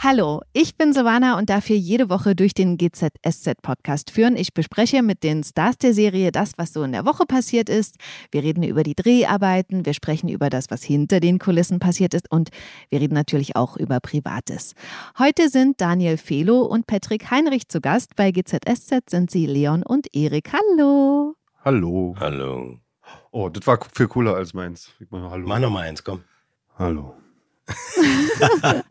Hallo, ich bin Savannah und darf hier jede Woche durch den GZSZ-Podcast führen. Ich bespreche mit den Stars der Serie das, was so in der Woche passiert ist. Wir reden über die Dreharbeiten, wir sprechen über das, was hinter den Kulissen passiert ist und wir reden natürlich auch über Privates. Heute sind Daniel Felo und Patrick Heinrich zu Gast. Bei GZSZ sind sie Leon und Erik. Hallo. Hallo. Hallo. Oh, das war viel cooler als meins. Ich meine, hallo. Mach noch mal eins, komm. Hallo.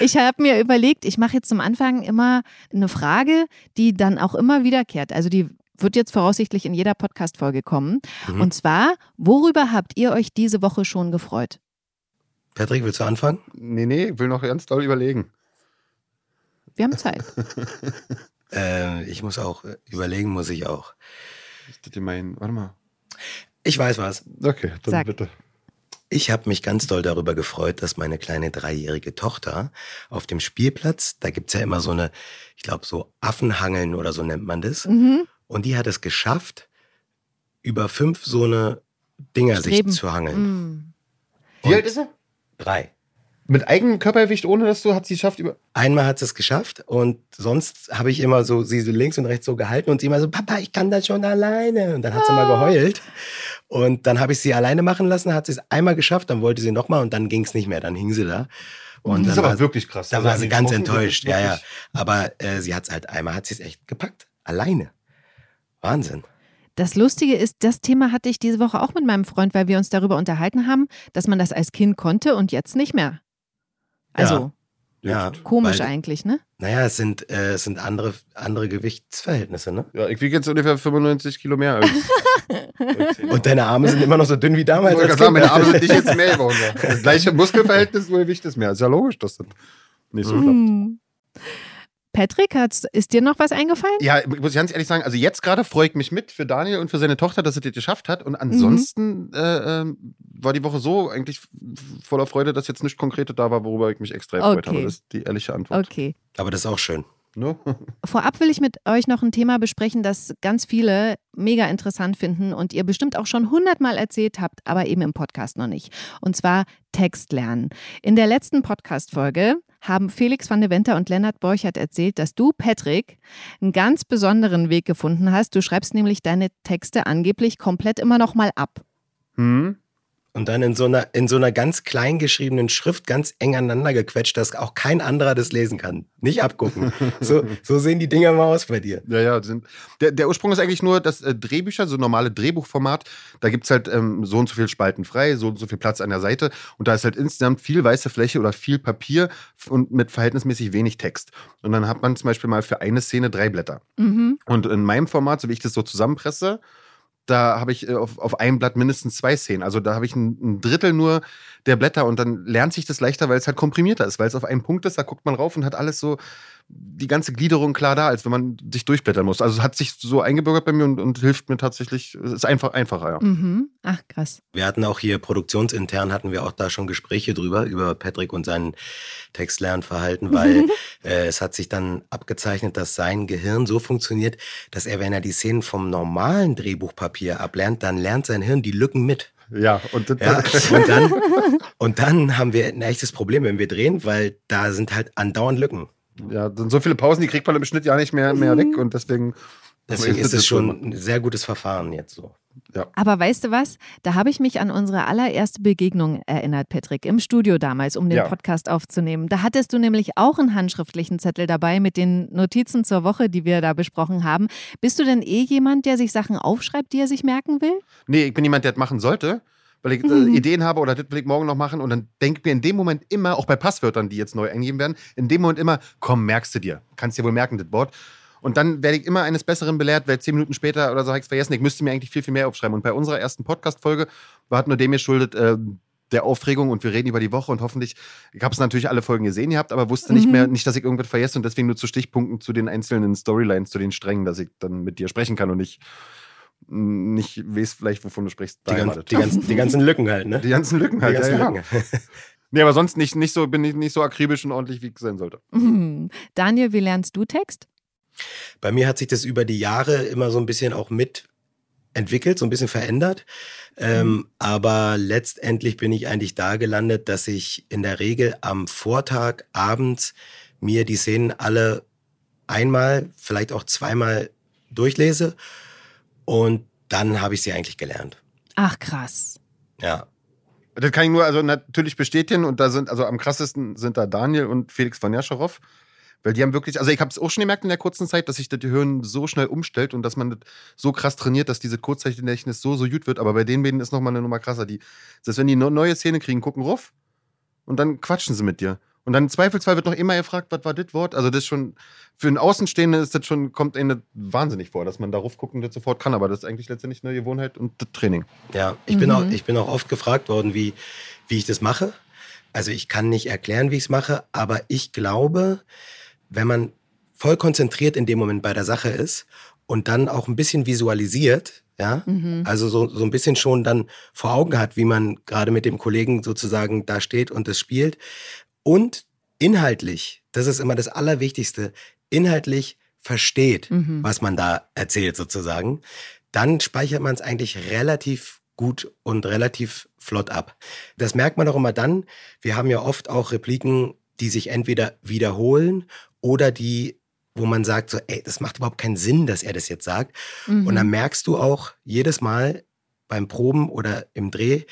ich habe mir überlegt, ich mache jetzt zum Anfang immer eine Frage, die dann auch immer wiederkehrt. Also die wird jetzt voraussichtlich in jeder Podcast-Folge kommen. Mhm. Und zwar, worüber habt ihr euch diese Woche schon gefreut? Patrick, willst du anfangen? Nee, nee, ich will noch ganz doll überlegen. Wir haben Zeit. äh, ich muss auch äh, überlegen, muss ich auch. Ist das mein, warte mal. Ich weiß was. Okay, dann Sag. bitte. Ich habe mich ganz doll darüber gefreut, dass meine kleine dreijährige Tochter auf dem Spielplatz, da gibt's ja immer so eine, ich glaube, so Affenhangeln oder so nennt man das. Mhm. Und die hat es geschafft, über fünf so eine Dinger Streben. sich zu hangeln. Mm. Wie alt ist er? Drei. Mit eigenem Körpergewicht, ohne dass du, hat sie geschafft über. Einmal hat sie es geschafft und sonst habe ich immer so sie so links und rechts so gehalten und sie immer so, Papa, ich kann das schon alleine. Und dann hat sie mal geheult. Und dann habe ich sie alleine machen lassen, hat sie es einmal geschafft, dann wollte sie nochmal und dann ging es nicht mehr. Dann hing sie da. Und das ist dann aber war, wirklich krass. da Also war sie ganz enttäuscht. Ja, ja. Aber äh, sie hat es halt einmal, hat sie es echt gepackt. Alleine. Wahnsinn. Das Lustige ist, das Thema hatte ich diese Woche auch mit meinem Freund, weil wir uns darüber unterhalten haben, dass man das als Kind konnte und jetzt nicht mehr. Also Ja. komisch weil, eigentlich, ne? Naja, es sind, äh, es sind andere, andere Gewichtsverhältnisse, ne? Ja, ich wiege jetzt ungefähr 95 Kilo mehr als. Und deine Arme sind immer noch so dünn wie ich damals. gerade sagen, meine. Arme sind nicht jetzt mehr geworden. Das gleiche Muskelverhältnis, nur Gewicht ist mehr. Ist ja logisch, dass das nicht so klappt. Patrick, hat's, ist dir noch was eingefallen? Ja, ich muss ganz ehrlich sagen, also jetzt gerade freue ich mich mit für Daniel und für seine Tochter, dass er das geschafft hat. Und ansonsten äh, ähm, war die Woche so eigentlich voller Freude, dass jetzt nicht konkrete da war, worüber ich mich extra gefreut Okay. habe. Das ist die ehrliche Antwort. Okay. Aber das ist auch schön. Ne? Vorab will ich mit euch noch ein Thema besprechen, das ganz viele mega interessant finden und ihr bestimmt auch schon hundertmal erzählt habt, aber eben im Podcast noch nicht. Und zwar Text lernen. In der letzten Podcast-Folge haben Felix van de Venter und Lennart Borchert erzählt, dass du, Patrick, einen ganz besonderen Weg gefunden hast. Du schreibst nämlich deine Texte angeblich komplett immer noch mal ab. Hm? Und dann in so einer, in so einer ganz klein geschriebenen Schrift ganz eng aneinander gequetscht, dass auch kein anderer das lesen kann. Nicht abgucken. So, so sehen die Dinger mal aus bei dir. Ja, ja. Sind, der, der Ursprung ist eigentlich nur, dass äh, Drehbücher, so normale Drehbuchformat, da gibt es halt ähm, so und so viel Spalten frei, so und so viel Platz an der Seite. Und da ist halt insgesamt viel weiße Fläche oder viel Papier und mit verhältnismäßig wenig Text. Und dann hat man zum Beispiel mal für eine Szene drei Blätter. Mhm. Und in meinem Format, so wie ich das so zusammenpresse, da habe ich äh, auf, auf einem Blatt mindestens zwei Szenen. Also da habe ich ein, ein Drittel nur der Blätter und dann lernt sich das leichter, weil es halt komprimierter ist, weil es auf einem Punkt ist, da guckt man rauf und hat alles so die ganze Gliederung klar da, als wenn man sich durchblättern muss. Also es hat sich so eingebürgert bei mir und, und hilft mir tatsächlich, es ist einfach einfacher, ja. Mhm. Ach, krass. Wir hatten auch hier produktionsintern hatten wir auch da schon Gespräche drüber, über Patrick und sein Textlernverhalten, weil äh, es hat sich dann abgezeichnet, dass sein Gehirn so funktioniert, dass er, wenn er die Szenen vom normalen Drehbuchpapier ablernt, dann lernt sein Hirn die Lücken mit. Ja, und das, Ja, und dann, und dann haben wir ein echtes Problem, wenn wir drehen, weil da sind halt andauernd Lücken. Ja, sind so viele Pausen, die kriegt man im Schnitt ja nicht mehr, mehr weg und deswegen. Deswegen das ist es schon ein sehr gutes Verfahren jetzt so. Aber weißt du was? Da habe ich mich an unsere allererste Begegnung erinnert, Patrick, im Studio damals, um den Ja. Podcast aufzunehmen. Da hattest du nämlich auch einen handschriftlichen Zettel dabei mit den Notizen zur Woche, die wir da besprochen haben. Bist du denn eh jemand, der sich Sachen aufschreibt, die er sich merken will? Nee, ich bin jemand, der das machen sollte, weil ich äh, Mhm. Ideen habe oder das will ich morgen noch machen und dann denke ich mir in dem Moment immer, auch bei Passwörtern, die jetzt neu eingegeben werden, in dem Moment immer, komm, merkst du dir. Kannst dir wohl merken, das Wort. Und dann werde ich immer eines Besseren belehrt, weil zehn Minuten später oder so habe ich es vergessen. Ich müsste mir eigentlich viel, viel mehr aufschreiben. Und bei unserer ersten Podcast-Folge war halt nur dem geschuldet, äh, der Aufregung und wir reden über die Woche und hoffentlich, ich habe es natürlich alle Folgen gesehen gehabt, aber wusste nicht Mhm. mehr, nicht, dass ich irgendwas vergesse und deswegen nur zu Stichpunkten zu den einzelnen Storylines, zu den Strängen, dass ich dann mit dir sprechen kann und nicht, nicht weiß vielleicht, wovon du sprichst. Die, ganz, die, ganzen, die ganzen Lücken halt, ne? Die ganzen Lücken halt. Die ganzen ja, ja. Lücken. Nee, aber sonst nicht, nicht so, bin ich nicht so akribisch und ordentlich, wie ich sein sollte. Mhm. Daniel, wie lernst du Text? Bei mir hat sich das über die Jahre immer so ein bisschen auch mitentwickelt, so ein bisschen verändert. Ähm, mhm. aber letztendlich bin ich eigentlich da gelandet, dass ich in der Regel am Vortag abends mir die Szenen alle einmal, vielleicht auch zweimal durchlese und dann habe ich sie eigentlich gelernt. Ach krass. Ja. Das kann ich nur also natürlich bestätigen und da sind also am krassesten sind da Daniel und Felix von Jascharow. Weil die haben wirklich, also ich habe es auch schon gemerkt in der kurzen Zeit, dass sich das Gehirn so schnell umstellt und dass man das so krass trainiert, dass diese Kurzzeitgedächtnis so, so gut wird. Aber bei den beiden ist nochmal eine Nummer krasser. Die, das heißt, wenn die eine neue Szene kriegen, gucken ruf und dann quatschen sie mit dir. Und dann im Zweifelsfall wird noch immer gefragt, was war das Wort? Also das ist schon, für einen Außenstehenden ist das schon, kommt ihnen wahnsinnig vor, dass man darauf gucken das sofort kann. Aber das ist eigentlich letztendlich eine Gewohnheit und das Training. Ja, ich, mhm. bin, auch, ich bin auch oft gefragt worden, wie, wie ich das mache. Also ich kann nicht erklären, wie ich es mache, aber ich glaube, wenn man voll konzentriert in dem Moment bei der Sache ist und dann auch ein bisschen visualisiert, ja, mhm. also so, so ein bisschen schon dann vor Augen hat, wie man gerade mit dem Kollegen sozusagen da steht und es spielt, und inhaltlich, das ist immer das Allerwichtigste, inhaltlich versteht, mhm. was man da erzählt sozusagen, dann speichert man es eigentlich relativ gut und relativ flott ab. Das merkt man auch immer dann. Wir haben ja oft auch Repliken, die sich entweder wiederholen oder die, wo man sagt so, ey, das macht überhaupt keinen Sinn, dass er das jetzt sagt. Mhm. Und dann merkst du auch jedes Mal beim Proben oder im Dreh,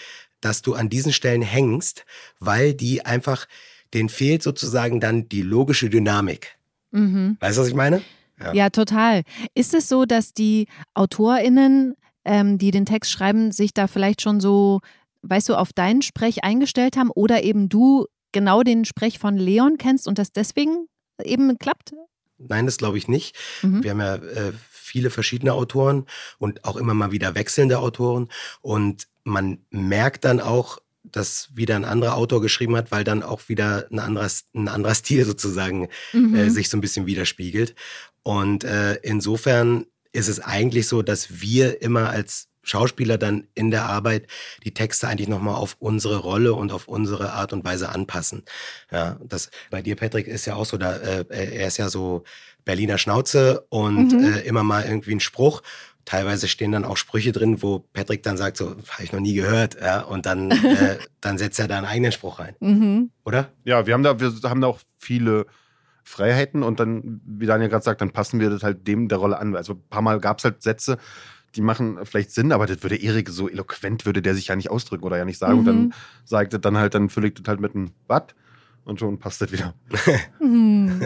dass du an diesen Stellen hängst, weil die einfach denen fehlt sozusagen dann die logische Dynamik. Mhm. Weißt du, was ich meine? Ja. ja, total. Ist es so, dass die AutorInnen, ähm, die den Text schreiben, sich da vielleicht schon so, weißt du, auf deinen Sprech eingestellt haben oder eben du genau den Sprech von Leon kennst und das deswegen eben klappt? Nein, das glaube ich nicht. Mhm. Wir haben ja äh, viele verschiedene Autoren und auch immer mal wieder wechselnde Autoren und man merkt dann auch, das wieder ein anderer Autor geschrieben hat, weil dann auch wieder ein anderer, ein anderer Stil sozusagen äh, mhm. äh, sich so ein bisschen widerspiegelt. Und äh, insofern ist es eigentlich so, dass wir immer als Schauspieler dann in der Arbeit die Texte eigentlich nochmal auf unsere Rolle und auf unsere Art und Weise anpassen. Ja, das bei dir, Patrick, ist ja auch so, da, äh, er ist ja so Berliner Schnauze und mhm. äh, immer mal irgendwie ein Spruch teilweise stehen dann auch Sprüche drin, wo Patrick dann sagt, so, habe ich noch nie gehört, ja, und dann, äh, dann setzt er da einen eigenen Spruch rein. Mhm. Oder? Ja, wir haben da, wir haben da auch viele Freiheiten und dann, wie Daniel gerade sagt, dann passen wir das halt dem der Rolle an. Also ein paar Mal gab es halt Sätze, die machen vielleicht Sinn, aber das würde Erik so eloquent, würde der sich ja nicht ausdrücken oder ja nicht sagen. Mhm. Und dann mhm. sagt er dann halt, dann füllt das halt mit einem Watt und schon passt das wieder. Mhm.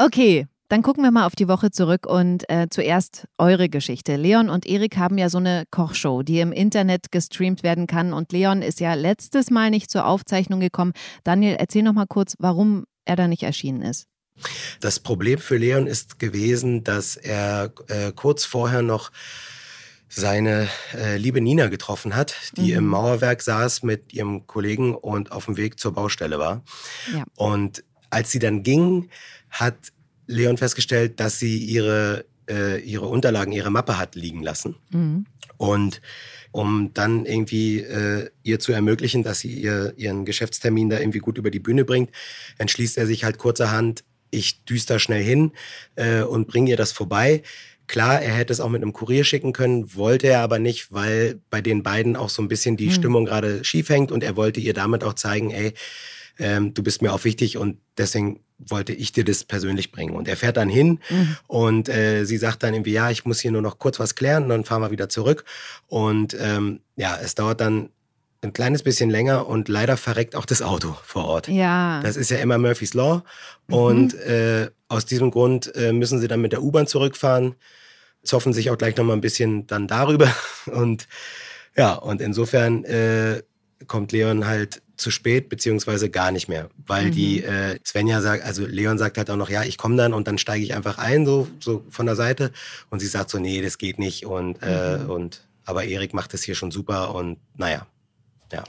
Okay, dann gucken wir mal auf die Woche zurück und äh, zuerst eure Geschichte. Leon und Erik haben ja so eine Kochshow, die im Internet gestreamt werden kann. Und Leon ist ja letztes Mal nicht zur Aufzeichnung gekommen. Daniel, erzähl noch mal kurz, warum er da nicht erschienen ist. Das Problem für Leon ist gewesen, dass er äh, kurz vorher noch seine äh, liebe Nina getroffen hat, die mhm. im Mauerwerk saß mit ihrem Kollegen und auf dem Weg zur Baustelle war. Ja. Und als sie dann ging, hat Leon festgestellt, dass sie ihre, äh, ihre Unterlagen, ihre Mappe hat liegen lassen. Mhm. Und um dann irgendwie äh, ihr zu ermöglichen, dass sie ihr, ihren Geschäftstermin da irgendwie gut über die Bühne bringt, entschließt er sich halt kurzerhand, ich düster schnell hin äh, und bringe ihr das vorbei. Klar, er hätte es auch mit einem Kurier schicken können, wollte er aber nicht, weil bei den beiden auch so ein bisschen die mhm. Stimmung gerade schief hängt und er wollte ihr damit auch zeigen, ey, ähm, du bist mir auch wichtig und deswegen wollte ich dir das persönlich bringen. Und er fährt dann hin mhm. und äh, sie sagt dann irgendwie, ja, ich muss hier nur noch kurz was klären und dann fahren wir wieder zurück. Und ähm, ja, es dauert dann ein kleines bisschen länger und leider verreckt auch das Auto vor Ort. Ja. Das ist ja immer Murphy's Law. Mhm. Und äh, aus diesem Grund äh, müssen sie dann mit der U-Bahn zurückfahren, zoffen sich auch gleich nochmal ein bisschen dann darüber. Und ja, und insofern äh, kommt Leon halt zu spät, beziehungsweise gar nicht mehr. Weil mhm. die äh, Svenja sagt, also Leon sagt halt auch noch, ja, ich komme dann und dann steige ich einfach ein, so, so von der Seite. Und sie sagt so, nee, das geht nicht. Und, äh, mhm. und aber Erik macht das hier schon super und naja. Ja.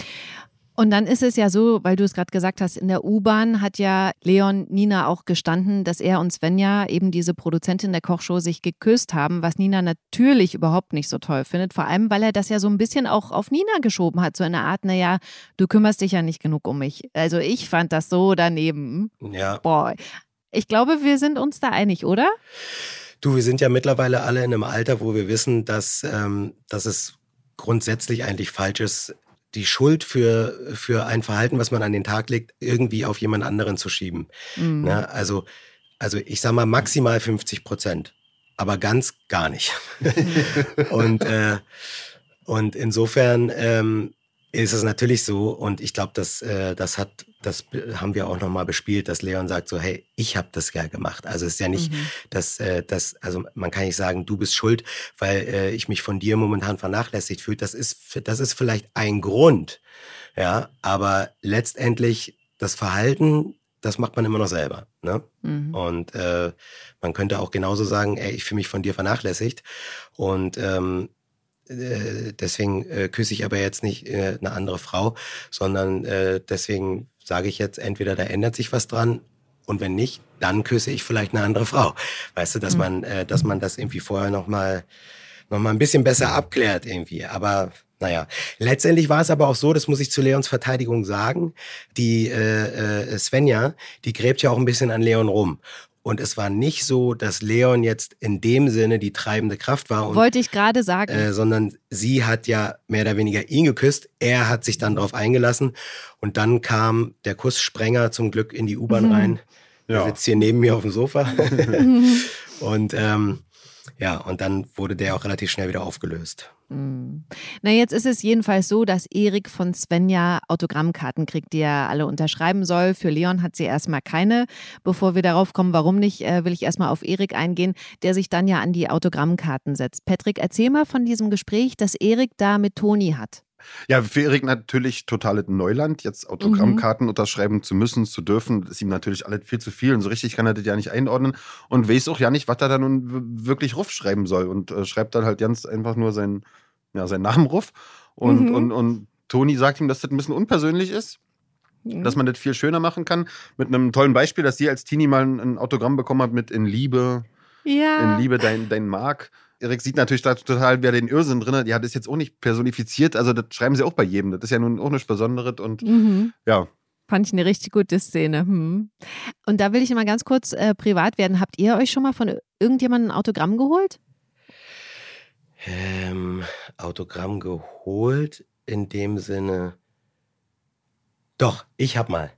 Und dann ist es ja so, weil du es gerade gesagt hast, in der U-Bahn hat ja Leon Nina auch gestanden, dass er und Svenja, eben diese Produzentin der Kochshow, sich geküsst haben, was Nina natürlich überhaupt nicht so toll findet. Vor allem, weil er das ja so ein bisschen auch auf Nina geschoben hat. So eine Art, naja, du kümmerst dich ja nicht genug um mich. Also ich fand das so daneben. Ja. Boah. Ich glaube, wir sind uns da einig, oder? Du, wir sind ja mittlerweile alle in einem Alter, wo wir wissen, dass, ähm, dass es grundsätzlich eigentlich falsch ist, die Schuld für, für ein Verhalten, was man an den Tag legt, irgendwie auf jemand anderen zu schieben. Mhm. Ne? Also, also ich sage mal maximal 50 Prozent, aber ganz gar nicht. und, äh, und insofern ähm, ist es natürlich so und ich glaube, das, äh, das hat, das haben wir auch nochmal bespielt, dass Leon sagt so, hey, ich habe das ja gemacht. Also es ist ja nicht, mhm. dass, äh, dass, also man kann nicht sagen, du bist schuld, weil äh, ich mich von dir momentan vernachlässigt fühle. Das ist, das ist vielleicht ein Grund, ja, aber letztendlich das Verhalten, das macht man immer noch selber. Ne? Mhm. Und äh, man könnte auch genauso sagen, ey, ich fühle mich von dir vernachlässigt. Und ähm, äh, deswegen äh, küsse ich aber jetzt nicht äh, eine andere Frau, sondern äh, deswegen sage ich jetzt entweder da ändert sich was dran und wenn nicht, dann küsse ich vielleicht eine andere Frau. Weißt du, dass mhm. man, äh, dass man das irgendwie vorher noch mal, noch mal ein bisschen besser abklärt irgendwie. Aber naja, letztendlich war es aber auch so, das muss ich zu Leons Verteidigung sagen, die äh, äh, Svenja, die gräbt ja auch ein bisschen an Leon rum. Und es war nicht so, dass Leon jetzt in dem Sinne die treibende Kraft war. Und, Wollte ich gerade sagen. Äh, sondern sie hat ja mehr oder weniger ihn geküsst. Er hat sich dann darauf eingelassen. Und dann kam der Kusssprenger zum Glück in die U-Bahn mhm. rein. Ja. Er sitzt hier neben mir auf dem Sofa. und ähm, ja, und dann wurde der auch relativ schnell wieder aufgelöst. Hm. Na, jetzt ist es jedenfalls so, dass Erik von Svenja Autogrammkarten kriegt, die er alle unterschreiben soll. Für Leon hat sie erstmal keine. Bevor wir darauf kommen, warum nicht, äh, will ich erstmal auf Erik eingehen, der sich dann ja an die Autogrammkarten setzt. Patrick, erzähl mal von diesem Gespräch, das Erik da mit Toni hat. Ja, für Erik natürlich totales Neuland, jetzt Autogrammkarten mhm. unterschreiben zu müssen, zu dürfen, ist ihm natürlich alles viel zu viel und so richtig kann er das ja nicht einordnen und weiß auch ja nicht, was er da nun wirklich schreiben soll und äh, schreibt dann halt ganz einfach nur seinen, ja, seinen Namen ruf und, mhm. und, und Toni sagt ihm, dass das ein bisschen unpersönlich ist. Mhm. Dass man das viel schöner machen kann. Mit einem tollen Beispiel, dass sie als Teenie mal ein Autogramm bekommen hat mit In Liebe, ja. in Liebe dein, dein Mark. Erik sieht natürlich da total wer den Irrsinn drin. Ja, das ist jetzt auch nicht personifiziert. Also, das schreiben sie auch bei jedem. Das ist ja nun auch nichts Besonderes. Und mhm. ja. Fand ich eine richtig gute Szene. Hm. Und da will ich mal ganz kurz äh, privat werden. Habt ihr euch schon mal von irgendjemandem ein Autogramm geholt? Ähm, Autogramm geholt in dem Sinne. Doch, ich hab mal.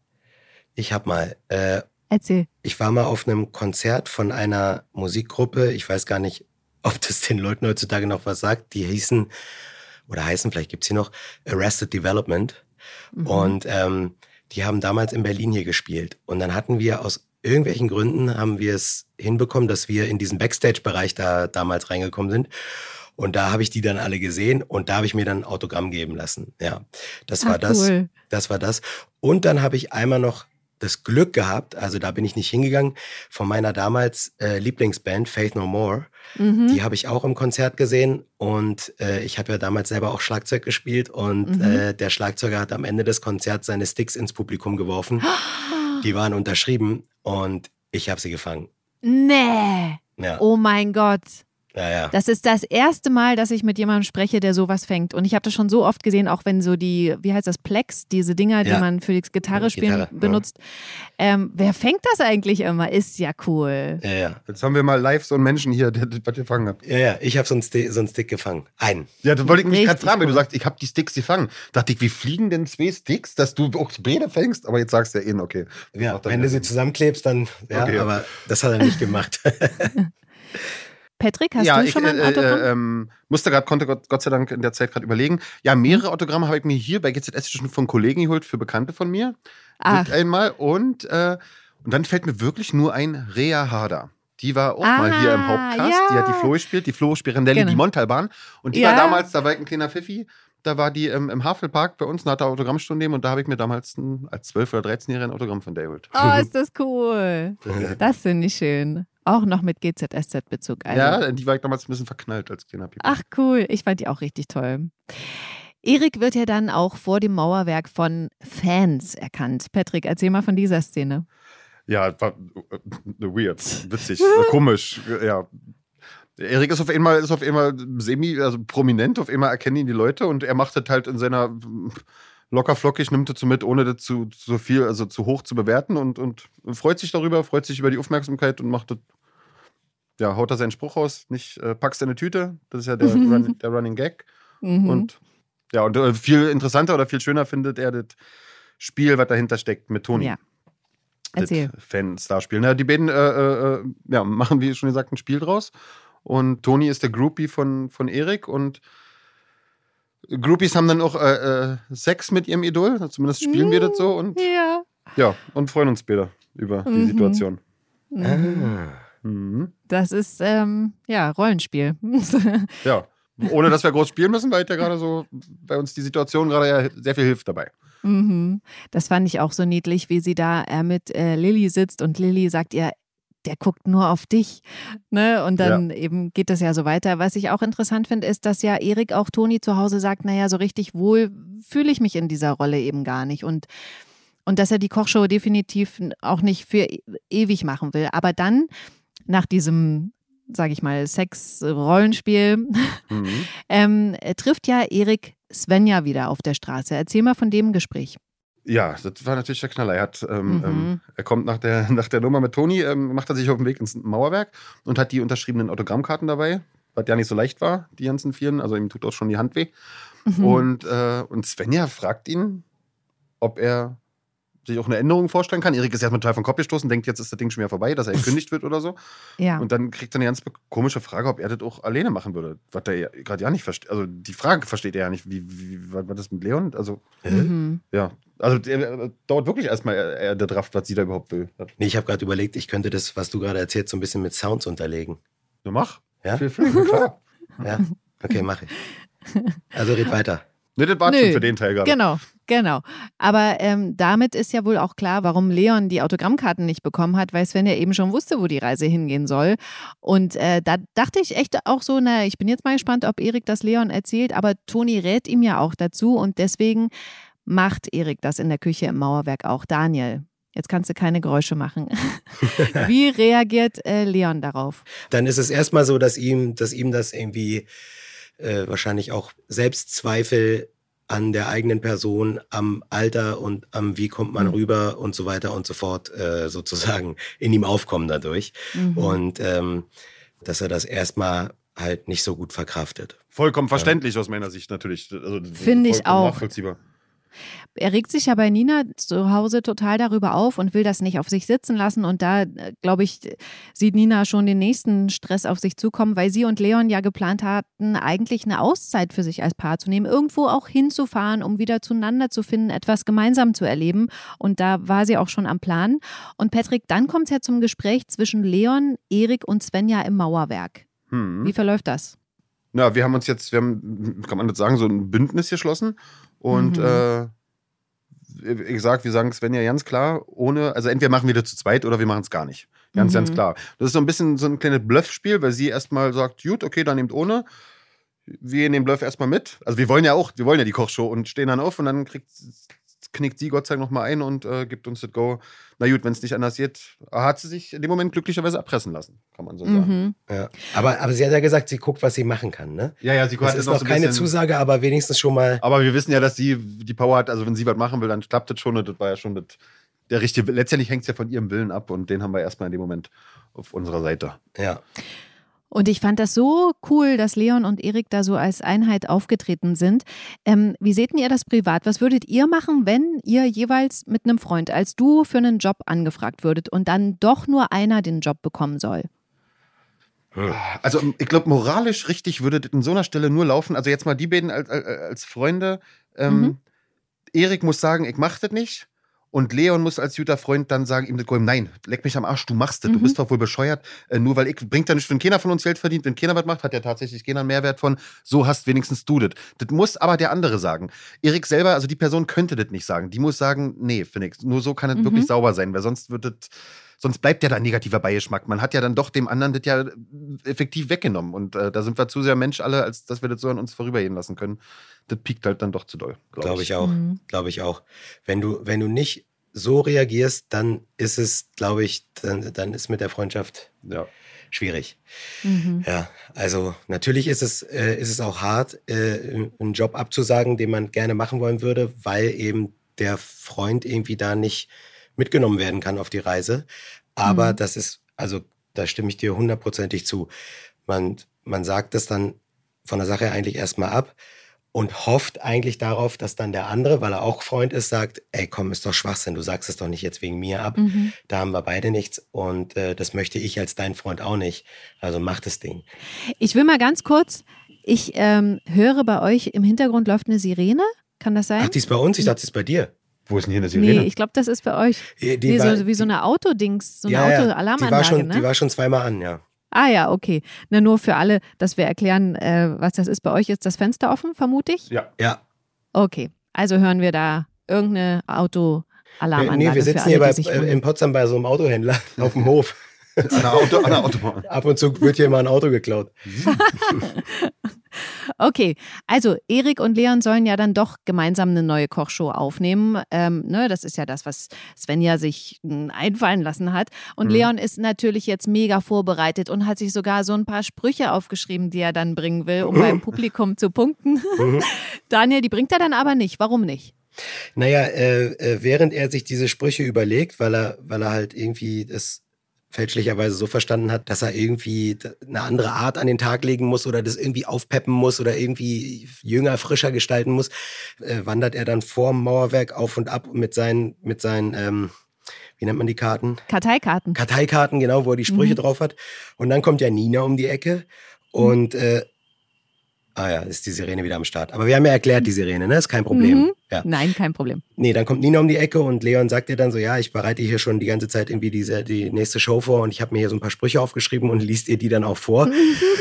Ich hab mal. Äh, Erzähl. Ich war mal auf einem Konzert von einer Musikgruppe. Ich weiß gar nicht, ob das den Leuten heutzutage noch was sagt. Die hießen, oder heißen, vielleicht gibt's sie noch, Arrested Development. Mhm. Und ähm, die haben damals in Berlin hier gespielt. Und dann hatten wir aus irgendwelchen Gründen haben wir es hinbekommen, dass wir in diesen Backstage-Bereich da damals reingekommen sind. Und da habe ich die dann alle gesehen und da habe ich mir dann ein Autogramm geben lassen. Ja, das war Ach, das. Cool. Das war das. Und dann habe ich einmal noch das Glück gehabt, also da bin ich nicht hingegangen, von meiner damals äh, Lieblingsband Faith No More. Mhm. Die habe ich auch im Konzert gesehen und äh, ich habe ja damals selber auch Schlagzeug gespielt und mhm. äh, der Schlagzeuger hat am Ende des Konzerts seine Sticks ins Publikum geworfen. Die waren unterschrieben und ich habe sie gefangen. Nee. Ja. Oh mein Gott. Ja, ja. Das ist das erste Mal, dass ich mit jemandem spreche, der sowas fängt. Und ich habe das schon so oft gesehen, auch wenn so die, wie heißt das, Plex, diese Dinger, die man für das Gitarre spielen Gitarre, benutzt. Ja. Ähm, wer fängt das eigentlich immer? Ist ja cool. Ja, ja. Jetzt haben wir mal live so einen Menschen hier, der was gefangen hat. Ja, ja, ich habe so, einen Stick, so einen Stick gefangen. Einen. Ja, da wollte ich mich gerade fragen, cool. wenn du sagst, ich habe die Sticks gefangen. Dachte ich, wie fliegen denn zwei Sticks, dass du auch beide fängst? Aber jetzt sagst du ja eh, okay. Ja, wenn du sie zusammenklebst, dann, ja, okay. aber das hat er nicht gemacht. Patrick, hast ja, du ich, schon mal ein äh, Autogramm? Äh, ähm, musste gerade, konnte Gott, Gott, sei Dank in der Zeit gerade überlegen. Ja, mehrere mhm. Autogramme habe ich mir hier bei GZS schon von Kollegen geholt, für Bekannte von mir. Ach. einmal. Und, äh, und dann fällt mir wirklich nur ein Rea Harder. Die war auch ah, mal hier im ah, Hauptcast. Ja. Die hat die Flo gespielt, die Flo Spirandelli, genau. die Montalbahn. Und die ja. war damals, da war ich ein kleiner Pfiffi, da war die ähm, im Havelpark bei uns und hatte Autogrammstunde nehmen und da habe ich mir damals ein, als 12- oder 13-Jähriger ein Autogramm von David. Oh, ist das cool. das finde ich schön. Auch noch mit GZSZ-Bezug. Also. Ja, die war ich damals ein bisschen verknallt als kleiner Pipi. Ach cool, ich fand die auch richtig toll. Erik wird ja dann auch vor dem Mauerwerk von Fans erkannt. Patrick, erzähl mal von dieser Szene. Ja, war äh, weird, witzig, komisch, ja. Erik ist auf einmal, ist auf einmal semi, also prominent, auf einmal erkennen ihn die Leute und er macht das halt in seiner locker flockig, nimmt dazu mit, ohne das zu, zu viel, also zu hoch zu bewerten und, und freut sich darüber, freut sich über die Aufmerksamkeit und macht das, ja, haut da seinen Spruch raus, nicht äh, packst deine Tüte, das ist ja der, Run, der Running Gag. Mhm. Und ja, und äh, viel interessanter oder viel schöner findet er das Spiel, was dahinter steckt mit Toni. Ja. Erzähl. Fan-Star-Spiel. Na, die beiden äh, äh, äh, ja, machen, wie schon gesagt, ein Spiel draus. Und Toni ist der Groupie von, von Erik und Groupies haben dann auch äh, äh, Sex mit ihrem Idol. Zumindest spielen wir das so und Ja. ja, und freuen uns später über die Mhm. Situation. Mhm. Ah. Mhm. Das ist, ähm, ja, Rollenspiel. Ja. Ohne dass wir groß spielen müssen, weil ja gerade so bei uns die Situation gerade ja sehr viel hilft dabei. Mhm. Das fand ich auch so niedlich, wie sie da äh, mit äh, Lilly sitzt und Lilly sagt ihr, der guckt nur auf dich. Ne? Und dann eben geht das ja so weiter. Was ich auch interessant finde, ist, dass ja Erik auch Toni zu Hause sagt, naja, so richtig wohl fühle ich mich in dieser Rolle eben gar nicht. Und, und dass er die Kochshow definitiv auch nicht für e- ewig machen will. Aber dann, nach diesem, sage ich mal, Sex-Rollenspiel, Mhm. ähm, äh, trifft ja Erik Svenja wieder auf der Straße. Erzähl mal von dem Gespräch. Ja, das war natürlich der Knaller. Er, hat, ähm, Mhm. ähm, er kommt nach der, nach der Nummer mit Toni, ähm, macht er sich auf den Weg ins Mauerwerk und hat die unterschriebenen Autogrammkarten dabei, was ja nicht so leicht war, die ganzen Vieren. Also ihm tut auch schon die Hand weh. Mhm. Und, äh, und Svenja fragt ihn, ob er sich auch eine Änderung vorstellen kann. Erik ist erstmal total vom Kopf gestoßen, denkt, jetzt ist das Ding schon wieder vorbei, dass er gekündigt wird oder so. ja. Und dann kriegt er eine ganz komische Frage, ob er das auch alleine machen würde. Was er ja gerade ja nicht versteht. Also die Frage versteht er ja nicht. Wie, wie, was war das mit Leon? Also, Mhm. ja. Also der, äh, dauert wirklich erstmal äh, äh, der Draft, was sie da überhaupt will. Nee, ich habe gerade überlegt, ich könnte das, was du gerade erzählt, so ein bisschen mit Sounds unterlegen. Du mach. Ja? Viel, viel, klar. Ja? Okay, mache ich. Also red weiter. Nee, das war schon für den Teil gerade. Genau, genau. Aber ähm, damit ist ja wohl auch klar, warum Leon die Autogrammkarten nicht bekommen hat, weil Sven ja eben schon wusste, wo die Reise hingehen soll. Und äh, da dachte ich echt auch so, na, ich bin jetzt mal gespannt, ob Erik das Leon erzählt, aber Toni rät ihm ja auch dazu und deswegen macht Erik das in der Küche im Mauerwerk auch. Daniel, jetzt kannst du keine Geräusche machen. Wie reagiert äh, Leon darauf? Dann ist es erstmal so, dass ihm, dass ihm das irgendwie äh, wahrscheinlich auch Selbstzweifel an der eigenen Person, am Alter und am wie kommt man Mhm. rüber und so weiter und so fort äh, sozusagen in ihm aufkommen dadurch. Mhm. Und ähm, dass er das erstmal halt nicht so gut verkraftet. Vollkommen verständlich aus meiner Sicht natürlich. Also, Finde ich auch. Nachvollziehbar. Er regt sich ja bei Nina zu Hause total darüber auf und will das nicht auf sich sitzen lassen. Und da, äh, glaube ich, sieht Nina schon den nächsten Stress auf sich zukommen, weil sie und Leon ja geplant hatten, eigentlich eine Auszeit für sich als Paar zu nehmen, irgendwo auch hinzufahren, um wieder zueinander zu finden, etwas gemeinsam zu erleben. Und da war sie auch schon am Plan. Und Patrick, dann kommt es ja zum Gespräch zwischen Leon, Erik und Svenja im Mauerwerk. Hm. Wie verläuft das? Na, wir haben uns jetzt, wir haben, kann man das sagen, so ein Bündnis geschlossen. Und Mhm. äh, wie gesagt, wir sagen Svenja ganz klar, ohne, also entweder machen wir das zu zweit oder wir machen es gar nicht. Ganz, Mhm. ganz klar. Das ist so ein bisschen so ein kleines Bluffspiel, weil sie erstmal sagt, gut, okay, dann nehmt ohne. Wir nehmen Bluff erstmal mit. Also wir wollen ja auch, wir wollen ja die Kochshow und stehen dann auf und dann kriegt, knickt sie Gott sei Dank nochmal ein und äh, gibt uns das Go. Na gut, wenn es nicht anders geht, hat sie sich in dem Moment glücklicherweise erpressen lassen, kann man so sagen. Mhm. Ja. Aber, aber sie hat ja gesagt, sie guckt, was sie machen kann. Ne? Ja, ja, sie Das hat ist noch noch so ein keine bisschen- Zusage, aber wenigstens schon mal. Aber wir wissen ja, dass sie die Power hat. Also, wenn sie was machen will, dann klappt das schon. Und das war ja schon das, der richtige. Letztendlich hängt es ja von ihrem Willen ab. Und den haben wir erstmal in dem Moment auf unserer Seite. Ja. Und ich fand das so cool, dass Leon und Erik da so als Einheit aufgetreten sind. Ähm, wie seht ihr das privat? Was würdet ihr machen, wenn ihr jeweils mit einem Freund als Duo für einen Job angefragt würdet und dann doch nur einer den Job bekommen soll? Also, ich glaube, moralisch richtig würde das in so einer Stelle nur laufen. Also, jetzt mal die beiden als, als, Freunde. Ähm, Mhm. Erik muss sagen, ich mach das nicht. Und Leon muss als guter Freund dann sagen, ihm nein, leck mich am Arsch, du machst das, du Mhm. bist doch wohl bescheuert. Äh, nur weil ich, bringt ja nicht, wenn keiner von uns Geld verdient, wenn keiner was macht, hat ja tatsächlich keiner einen Mehrwert von, so hast wenigstens du das. Das muss aber der andere sagen. Erik selber, also die Person könnte das nicht sagen. Die muss sagen, nee, finde ich, nur so kann es Mhm. wirklich sauber sein, weil sonst wird das, sonst bleibt ja da ein negativer Beigeschmack. Man hat ja dann doch dem anderen das ja effektiv weggenommen. Und äh, da sind wir zu sehr Mensch alle, als dass wir das so an uns vorübergehen lassen können. Das piekt halt dann doch zu doll, glaube Glaube ich. ich auch. Mhm. Glaube ich auch. Wenn du, wenn du nicht so reagierst, dann ist es, glaube ich, dann, dann ist mit der Freundschaft Ja. schwierig. Mhm. Ja, also natürlich ist es, äh, ist es auch hart, äh, einen Job abzusagen, den man gerne machen wollen würde, weil eben der Freund irgendwie da nicht mitgenommen werden kann auf die Reise. Aber Mhm. das ist, also da stimme ich dir hundertprozentig zu. Man, man sagt das dann von der Sache eigentlich erstmal ab und hofft eigentlich darauf, dass dann der andere, weil er auch Freund ist, sagt, ey komm, ist doch Schwachsinn, du sagst es doch nicht jetzt wegen mir ab. Mhm. Da haben wir beide nichts und äh, das möchte ich als dein Freund auch nicht. Also mach das Ding. Ich will mal ganz kurz, ich ähm, höre bei euch im Hintergrund läuft eine Sirene. Kann das sein? Ach, die ist bei uns? Ich dachte, die ist bei dir. Wo ist denn hier eine Sirene? nee, ich glaube, das ist bei euch. Die, die Nee, war- so, wie so eine Autodings, so eine ja, ja, Autoalarmanlage, die war schon, ne? Die war schon zweimal an, ja. ah ja, okay. Na, nur für alle, dass wir erklären, äh, was das ist. Bei euch ist das Fenster offen, vermute ich? ja. Ja, Okay, also hören wir da irgendeine Autoalarmanlage nee, wir für sitzen alle, hier bei, äh, in Potsdam bei so einem Autohändler auf dem Hof. An der, Auto, an der Autobahn. Ab und zu wird hier mal ein Auto geklaut. Okay, also Erik und Leon sollen ja dann doch gemeinsam eine neue Kochshow aufnehmen. Ähm, ne, das ist ja das, was Svenja sich mm, einfallen lassen hat. Und Mhm. Leon ist natürlich jetzt mega vorbereitet und hat sich sogar so ein paar Sprüche aufgeschrieben, die er dann bringen will, um beim Publikum zu punkten. Mhm. Daniel, die bringt er dann aber nicht. Warum nicht? Naja, äh, äh, während er sich diese Sprüche überlegt, weil er, weil er halt irgendwie das fälschlicherweise so verstanden hat, dass er irgendwie eine andere Art an den Tag legen muss oder das irgendwie aufpeppen muss oder irgendwie jünger, frischer gestalten muss, äh, wandert er dann vorm Mauerwerk auf und ab mit seinen, mit seinen, ähm, wie nennt man die Karten? Karteikarten. Karteikarten, genau, wo er die Sprüche Mhm. drauf hat. Und dann kommt ja Nina um die Ecke und äh, ah ja, ist die Sirene wieder am Start. Aber wir haben ja erklärt, die Sirene, ne? Ist kein Problem. Mhm. Ja. Nein, kein Problem. Nee, dann kommt Nina um die Ecke und Leon sagt ihr dann so, ja, ich bereite hier schon die ganze Zeit irgendwie diese, die nächste Show vor und ich habe mir hier so ein paar Sprüche aufgeschrieben und liest ihr die dann auch vor.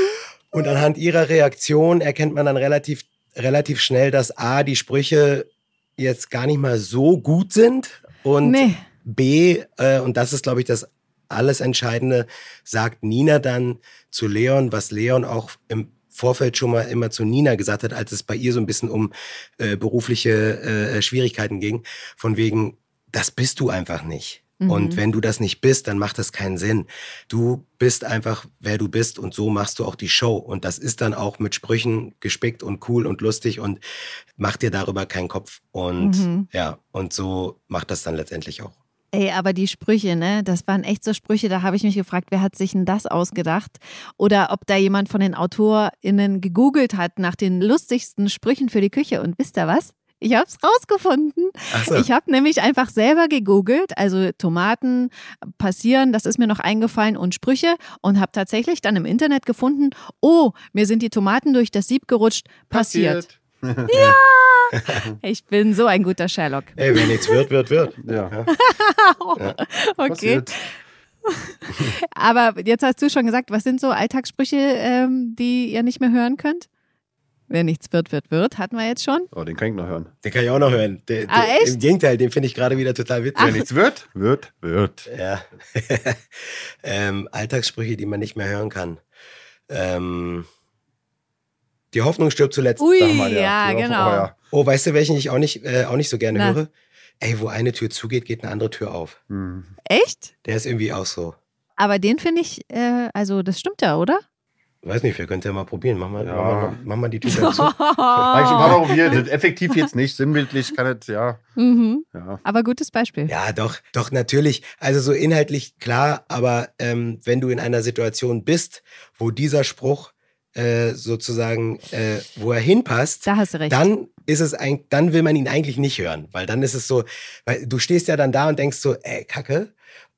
und anhand ihrer Reaktion erkennt man dann relativ, relativ schnell, dass A, die Sprüche jetzt gar nicht mal so gut sind und nee. B, äh, und das ist, glaube ich, das alles Entscheidende, sagt Nina dann zu Leon, was Leon auch im Vorfeld schon mal immer zu Nina gesagt hat, als es bei ihr so ein bisschen um äh, berufliche äh, Schwierigkeiten ging, von wegen, das bist du einfach nicht. Mhm. Und wenn du das nicht bist, dann macht das keinen Sinn. Du bist einfach, wer du bist und so machst du auch die Show. Und das ist dann auch mit Sprüchen gespickt und cool und lustig und mach dir darüber keinen Kopf. Und Mhm. ja, und so macht das dann letztendlich auch. Ey, aber die Sprüche, ne, das waren echt so Sprüche, da habe ich mich gefragt, wer hat sich denn das ausgedacht? Oder ob da jemand von den AutorInnen gegoogelt hat nach den lustigsten Sprüchen für die Küche. Und wisst ihr was? Ich habe es rausgefunden. So. Ich habe nämlich einfach selber gegoogelt, also Tomaten passieren, das ist mir noch eingefallen und Sprüche und habe tatsächlich dann im Internet gefunden, oh, mir sind die Tomaten durch das Sieb gerutscht, passiert. Ich bin so ein guter Sherlock. Ey, wer nichts wird, wird, wird. Ja. Okay. Passiert. Aber jetzt hast du schon gesagt, was sind so Alltagssprüche, ähm, die ihr nicht mehr hören könnt? Wer nichts wird, wird, wird, hatten wir jetzt schon. Oh, den kann ich noch hören. Den kann ich auch noch hören. Der, Ah, der, echt? Im Gegenteil, den finde ich gerade wieder total witzig. Wenn nichts wird, wird, wird. Ja. ähm, Alltagssprüche, die man nicht mehr hören kann. Ähm, die Hoffnung stirbt zuletzt. Ui, mal, ja, die genau. Hoffnung, aber Oh, weißt du, welchen ich auch nicht, äh, auch nicht so gerne Na. höre? Ey, wo eine Tür zugeht, geht eine andere Tür auf. ja. Hm. Echt? Der ist irgendwie auch so. Aber den finde ich, äh, also das stimmt ja, oder? Weiß nicht, wir könnten ja mal probieren. Mach mal, Ja. mach mal, mach mal die Tür ein paar Mal probiert. Effektiv jetzt nicht, sinnbildlich kann es, ja. mhm. ja. Aber gutes Beispiel. Ja, doch, doch, natürlich. Also so inhaltlich klar, aber ähm, wenn du in einer Situation bist, wo dieser Spruch äh, sozusagen, äh, wo er hinpasst, Da hast du recht. dann ist es ein, dann will man ihn eigentlich nicht hören, weil dann ist es so, weil du stehst ja dann da und denkst so, ey, Kacke.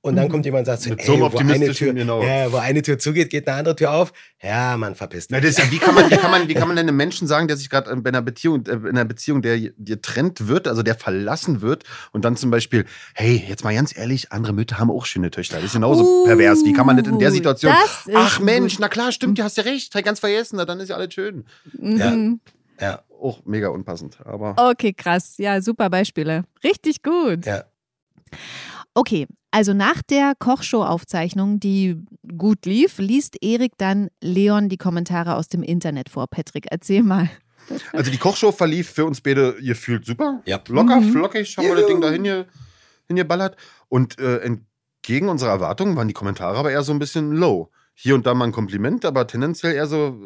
Und dann Mhm. kommt jemand und sagt so, Mit ey, so wo eine optimistischen, Tür, genau. ja, wo eine Tür zugeht, geht eine andere Tür auf. Ja, man verpisst Na, das ist ja, wie kann man, wie kann man, wie kann man denn einem Menschen sagen, der sich gerade bei einer Beziehung, äh, in einer Beziehung, der dir trennt wird, also der verlassen wird und dann zum Beispiel, hey, jetzt mal ganz ehrlich, andere Mütter haben auch schöne Töchter. Das ist genauso Uh, pervers. Wie kann man das in der Situation? das ist Ach Mensch, gut. na klar, stimmt, du hast ja recht, ganz vergessen, na, dann ist ja alles schön. Mhm. Ja, Auch mega unpassend, aber Okay, krass. Ja, super Beispiele. Richtig gut. ja. Okay, also nach der Kochshow-Aufzeichnung, die gut lief, liest Erik dann Leon die Kommentare aus dem Internet vor. Patrick, erzähl mal. also die Kochshow verlief für uns beide, ihr fühlt super. Ja. Locker, Mhm. flockig, haben wir das Ding da hinge- hingeballert. Und äh, entgegen unserer Erwartungen waren die Kommentare aber eher so ein bisschen low. hier und da mal ein Kompliment, aber tendenziell eher so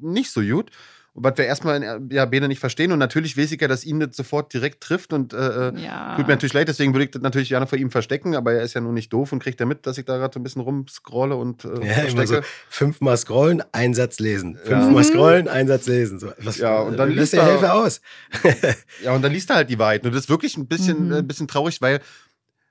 nicht so gut. Was wir erstmal in ja, Bene nicht verstehen. Und natürlich weiß ich ja, dass ihn das sofort direkt trifft. Und äh, äh, Ja. tut mir natürlich leid, deswegen würde ich das natürlich gerne vor ihm verstecken. Aber er ist ja nur nicht doof und kriegt ja mit, dass ich da gerade so ein bisschen rumscrolle und äh, Ja, immer so verstecke. fünfmal scrollen, einen Satz lesen. Ja. Fünfmal scrollen, einen Satz lesen. So, was, Ja, und dann lässt liest er- Hilfe aus. Ja, und dann liest er halt die Wahrheit. Und das ist wirklich ein bisschen, Mhm. äh, ein bisschen traurig, weil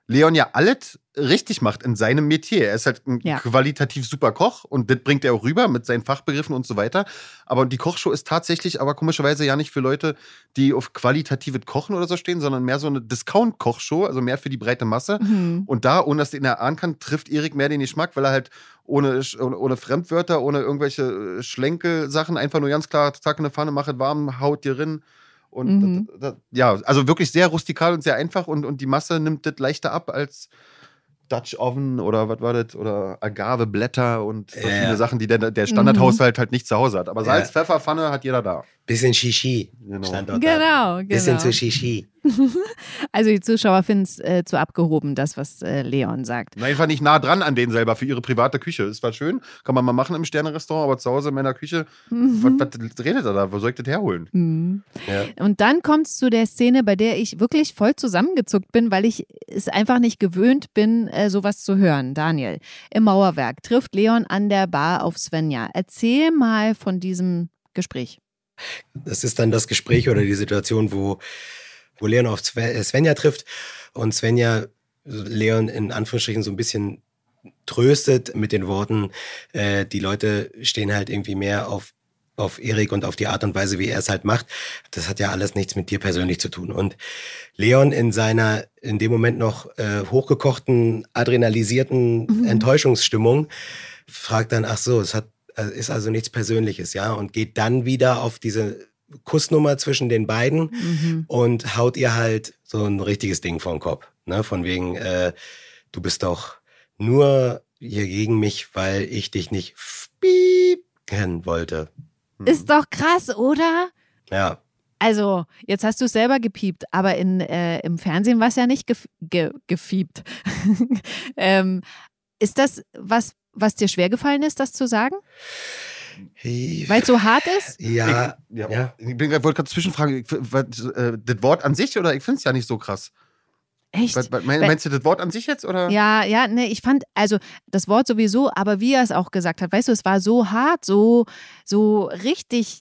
Leon ja alles richtig macht in seinem Metier. Er ist halt ein Ja. qualitativ super Koch und das bringt er auch rüber mit seinen Fachbegriffen und so weiter. Aber die Kochshow ist tatsächlich aber komischerweise ja nicht für Leute, die auf qualitatives Kochen oder so stehen, sondern mehr so eine Discount-Kochshow, also mehr für die breite Masse. Mhm. Und da, ohne dass du ihn erahnen kann, trifft Erik mehr den Geschmack, weil er halt ohne, ohne, Fremdwörter, ohne irgendwelche äh, Schlenkelsachen einfach nur ganz klar, Tag in der Pfanne, mach es warm, haut dir rein. Und Mhm. das, das, ja, also wirklich sehr rustikal und sehr einfach und, und die Masse nimmt das leichter ab als Dutch Oven oder was war das? Oder Agaveblätter und verschiedene Ja. Sachen, die der, der Standardhaushalt halt nicht zu Hause hat. Aber Salz, Ja. Pfeffer, Pfanne hat jeder da. Bisschen Shishi Genau. da. Genau, Bisschen genau. zu Shishi. Also die Zuschauer finden es äh, zu abgehoben, das, was äh, Leon sagt. Na, einfach nicht nah dran an denen selber für ihre private Küche. Ist zwar schön, kann man mal machen im Sterne-Restaurant, aber zu Hause in meiner Küche, was, was redet er da? Wo soll ich das herholen? Mhm. Ja. Und dann kommt es zu der Szene, bei der ich wirklich voll zusammengezuckt bin, weil ich es einfach nicht gewöhnt bin, äh, sowas zu hören. Daniel, im Mauerwerk trifft Leon an der Bar auf Svenja. Erzähl mal von diesem Gespräch. Das ist dann das Gespräch oder die Situation, wo, wo Leon auf äh, Svenja trifft und Svenja Leon in Anführungsstrichen so ein bisschen tröstet mit den Worten, äh, die Leute stehen halt irgendwie mehr auf auf Erik und auf die Art und Weise, wie er es halt macht. Das hat ja alles nichts mit dir persönlich zu tun. Und Leon in seiner in dem Moment noch äh, hochgekochten, adrenalisierten Mhm. Enttäuschungsstimmung fragt dann, ach so, es hat äh, ist also nichts Persönliches, ja, und geht dann wieder auf diese Kussnummer zwischen den beiden Mhm. und haut ihr halt so ein richtiges Ding vor den Kopf. Ne? Von wegen, äh, du bist doch nur hier gegen mich, weil ich dich nicht kennen wollte. Hm. Ist doch krass, oder? Ja, Also, jetzt hast du es selber gepiept, aber in, äh, im Fernsehen war es ja nicht gef ge gefiebt. ähm, ist das was, was dir schwergefallen ist, das zu sagen? Weil es so hart ist? ja, Ich, ja, ja. ich bin, wollte gerade zwischenfragen, äh, das Wort an sich oder ich finde es ja nicht so krass. Echt? Mein, Weil- meinst du das Wort an sich jetzt? Oder? Ja, ja, ne, ich fand, also das Wort sowieso, aber wie er es auch gesagt hat, weißt du, es war so hart, so, so richtig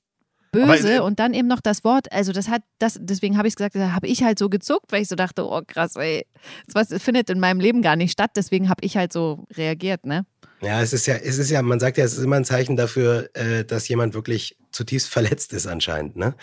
böse Aber, äh, und dann eben noch das Wort, also das hat, das, deswegen habe ich es gesagt, da habe ich halt so gezuckt, weil ich so dachte, oh krass, ey, was findet in meinem Leben gar nicht statt, deswegen habe ich halt so reagiert, ne? Ja, es ist ja, es ist ja, man sagt ja, es ist immer ein Zeichen dafür, äh, dass jemand wirklich zutiefst verletzt ist anscheinend, ne?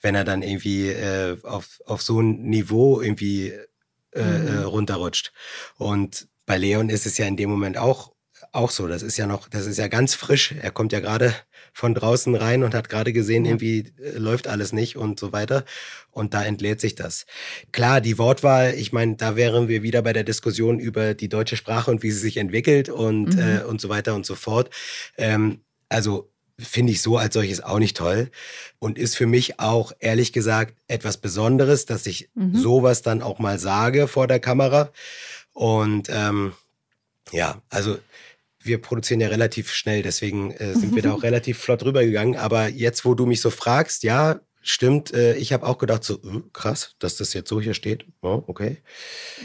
Wenn er dann irgendwie äh, auf, auf so ein Niveau irgendwie äh, Mhm. äh, runterrutscht. Und bei Leon ist es ja in dem Moment auch, auch so. Das ist ja noch, das ist ja ganz frisch. Er kommt ja gerade von draußen rein und hat gerade gesehen, Ja. irgendwie äh, läuft alles nicht und so weiter. Und da entlädt sich das. Klar, die Wortwahl, ich meine, da wären wir wieder bei der Diskussion über die deutsche Sprache und wie sie sich entwickelt und, Mhm. äh, und so weiter und so fort. Ähm, also finde ich so als solches auch nicht toll und ist für mich auch ehrlich gesagt etwas Besonderes, dass ich Mhm. sowas dann auch mal sage vor der Kamera. Und ähm, ja, also wir produzieren ja relativ schnell, deswegen äh, sind wir da auch relativ flott rübergegangen. Aber jetzt, wo du mich so fragst, ja, stimmt, äh, ich habe auch gedacht, so äh, krass, dass das jetzt so hier steht. Oh, okay.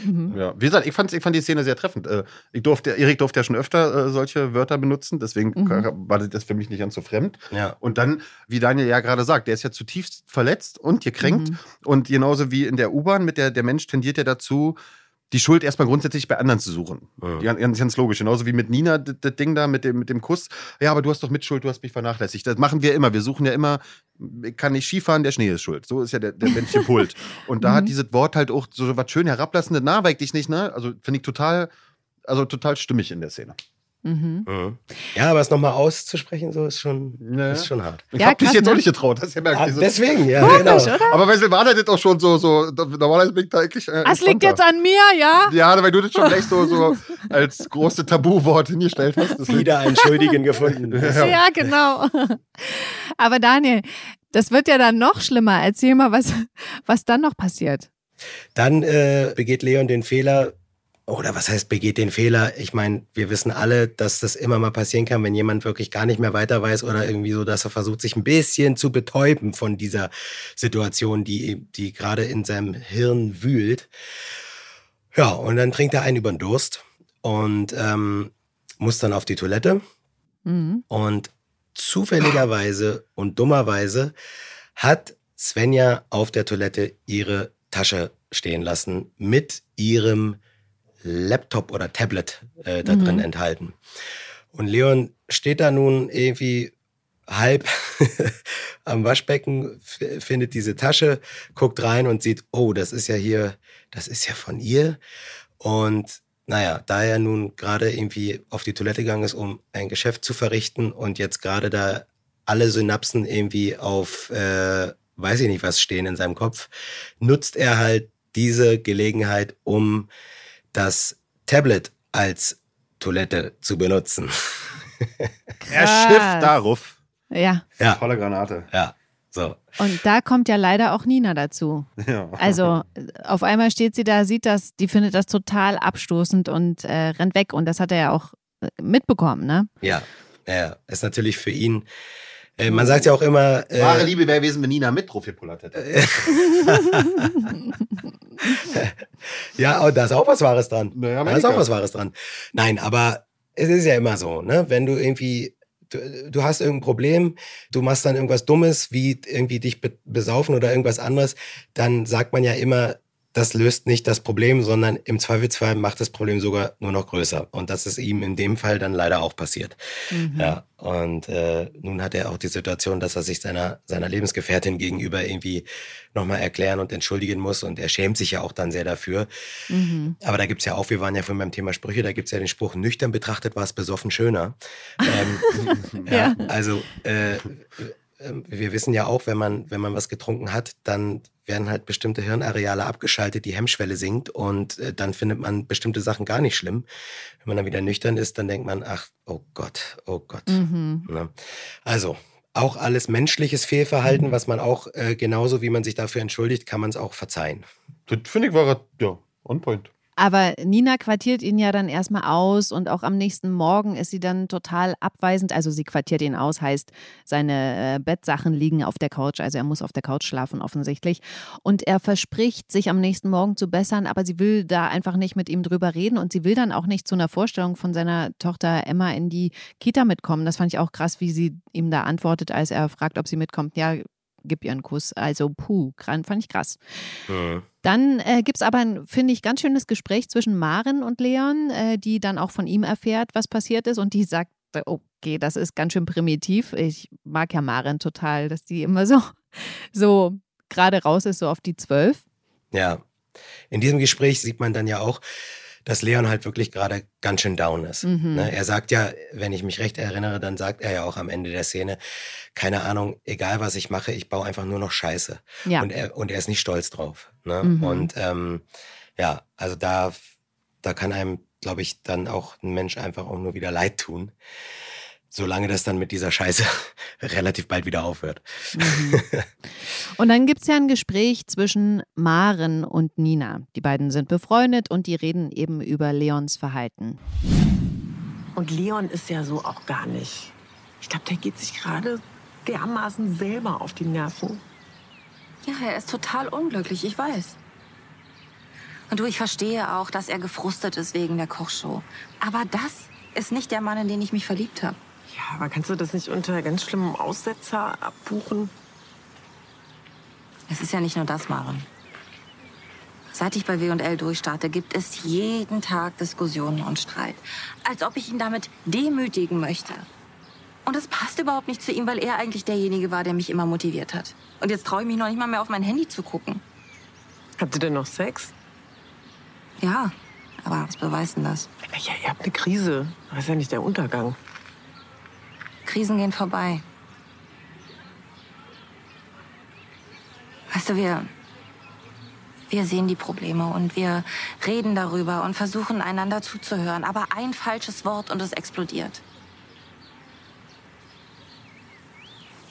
Mhm. Ja, wie gesagt, ich fand, ich fand die Szene sehr treffend. Äh, Ich durfte, Erik durfte ja schon öfter äh, solche Wörter benutzen, deswegen Mhm. war das für mich nicht ganz so fremd. Ja. Und dann, wie Daniel ja gerade sagt, der ist ja zutiefst verletzt und gekränkt. Mhm. Und genauso wie in der U-Bahn, mit der, der Mensch tendiert ja dazu, die Schuld erstmal grundsätzlich bei anderen zu suchen. Mhm. Ganz, ganz, logisch. Genauso wie mit Nina, das, Ding da mit dem, mit dem Kuss. Ja, aber du hast doch Mitschuld, du hast mich vernachlässigt. Das machen wir immer. Wir suchen ja immer, ich kann nicht Skifahren, der Schnee ist schuld. So ist ja der, der menschliche Pult. Und da Mhm. hat dieses Wort halt auch so was schön herablassendes, na, weig dich nicht, ne? Also finde ich total, also total stimmig in der Szene. Mhm. Mhm. Ja, aber es nochmal auszusprechen, so ist schon, Ja. ist schon hart. Ich Ja, hab dich jetzt ne? auch nicht getraut, das ist ja merkt. Ah, deswegen, ja, Komisch, genau. oder? aber bei Silvana das auch schon so, so, normalerweise bin ich da eigentlich. Äh, Das liegt jetzt an mir, ja? Ja, weil du das schon gleich so, so als große Tabuwort hingestellt hast. Wieder einen Schuldigen gefunden. Ja. Ja, genau. Aber Daniel, das wird ja dann noch schlimmer. Erzähl mal, was, was dann noch passiert. Dann äh, begeht Leon den Fehler oder was heißt begeht den Fehler? Ich meine, wir wissen alle, dass das immer mal passieren kann, wenn jemand wirklich gar nicht mehr weiter weiß oder irgendwie so, dass er versucht, sich ein bisschen zu betäuben von dieser Situation, die, die gerade in seinem Hirn wühlt. Ja, und dann trinkt er einen über den Durst und ähm, muss dann auf die Toilette. Mhm. Und zufälligerweise und dummerweise hat Svenja auf der Toilette ihre Tasche stehen lassen mit ihrem Laptop oder Tablet äh, da drin mhm. enthalten. Und Leon steht da nun irgendwie halb am Waschbecken, findet diese Tasche, guckt rein und sieht, oh, das ist ja hier, das ist ja von ihr. Und naja, da er nun gerade irgendwie auf die Toilette gegangen ist, um ein Geschäft zu verrichten und jetzt gerade da alle Synapsen irgendwie auf, äh, weiß ich nicht was stehen in seinem Kopf, nutzt er halt diese Gelegenheit, um das Tablet als Toilette zu benutzen. er schifft darauf. Ja. ja. Volle Granate. Ja. So. Und da kommt ja leider auch Nina dazu. Ja. Also auf einmal steht sie da, sieht das, die findet das total abstoßend und äh, rennt weg. Und das hat er ja auch äh, mitbekommen, ne? Ja, ja, ist natürlich für ihn. Äh, man sagt ja auch immer. Äh, Wahre Liebe wäre gewesen, wenn Nina mit drauf gepullert hätte. ja, da ist auch was Wahres dran. Naja, da ist auch was Wahres dran. Nein, aber es ist ja immer so, ne? Wenn du irgendwie du, du hast irgendein Problem, du machst dann irgendwas Dummes, wie irgendwie dich besaufen oder irgendwas anderes, dann sagt man ja immer, das löst nicht das Problem, sondern im Zweifelsfall macht das Problem sogar nur noch größer. Und das ist ihm in dem Fall dann leider auch passiert. Mhm. Ja, und äh, nun hat er auch die Situation, dass er sich seiner, seiner Lebensgefährtin gegenüber irgendwie nochmal erklären und entschuldigen muss. Und er schämt sich ja auch dann sehr dafür. Mhm. Aber da gibt's ja auch, wir waren ja vorhin beim Thema Sprüche, da gibt's ja den Spruch, nüchtern betrachtet war es besoffen schöner. ähm, ja, ja. Also äh, wir wissen ja auch, wenn man, wenn man was getrunken hat, dann werden halt bestimmte Hirnareale abgeschaltet, die Hemmschwelle sinkt und äh, dann findet man bestimmte Sachen gar nicht schlimm. Wenn man dann wieder nüchtern ist, dann denkt man, ach, oh Gott, oh Gott. Mhm. Ne? Also, auch alles menschliches Fehlverhalten, mhm. was man auch äh, genauso wie man sich dafür entschuldigt, kann man es auch verzeihen. Das finde ich war ja on point. Aber Nina quartiert ihn ja dann erstmal aus und auch am nächsten Morgen ist sie dann total abweisend. Also sie quartiert ihn aus, heißt, seine äh, Bettsachen liegen auf der Couch, also er muss auf der Couch schlafen offensichtlich. Und er verspricht, sich am nächsten Morgen zu bessern, aber sie will da einfach nicht mit ihm drüber reden und sie will dann auch nicht zu einer Vorstellung von seiner Tochter Emma in die Kita mitkommen. Das fand ich auch krass, wie sie ihm da antwortet, als er fragt, ob sie mitkommt. Ja, gib ihr einen Kuss. Also, puh, fand ich krass. Mhm. Dann äh, gibt es aber ein, finde ich, ganz schönes Gespräch zwischen Maren und Leon, äh, die dann auch von ihm erfährt, was passiert ist. Und die sagt, okay, das ist ganz schön primitiv. Ich mag ja Maren total, dass die immer so, so gerade raus ist, so auf die Zwölf. Ja. In diesem Gespräch sieht man dann ja auch, dass Leon halt wirklich gerade ganz schön down ist. Mhm. Ne? Er sagt ja, wenn ich mich recht erinnere, dann sagt er ja auch am Ende der Szene, keine Ahnung, egal was ich mache, ich baue einfach nur noch Scheiße. Ja. Und, er, und er ist nicht stolz drauf. Ne? Mhm. Und ähm, ja, also da, da kann einem, glaube ich, dann auch ein Mensch einfach auch nur wieder leid tun solange das dann mit dieser Scheiße relativ bald wieder aufhört. Mhm. Und dann gibt es ja ein Gespräch zwischen Maren und Nina. Die beiden sind befreundet und die reden eben über Leons Verhalten. Und Leon ist ja so auch gar nicht. Ich glaube, der geht sich gerade dermaßen selber auf die Nerven. Ja, er ist total unglücklich, ich weiß. Und du, ich verstehe auch, dass er gefrustet ist wegen der Kochshow. Aber das ist nicht der Mann, in den ich mich verliebt habe. Ja, aber kannst du das nicht unter ganz schlimmem Aussetzer abbuchen? Es ist ja nicht nur das, Maren. Seit ich bei W&L durchstarte, gibt es jeden Tag Diskussionen und Streit. Als ob ich ihn damit demütigen möchte. Und das passt überhaupt nicht zu ihm, weil er eigentlich derjenige war, der mich immer motiviert hat. Und jetzt traue ich mich noch nicht mal mehr auf mein Handy zu gucken. Habt ihr denn noch Sex? Ja, aber was beweist denn das? Ja, ihr habt eine Krise. Das ist ja nicht der Untergang. Krisen gehen vorbei. Weißt du, wir, wir sehen die Probleme und wir reden darüber und versuchen einander zuzuhören. Aber ein falsches Wort und es explodiert.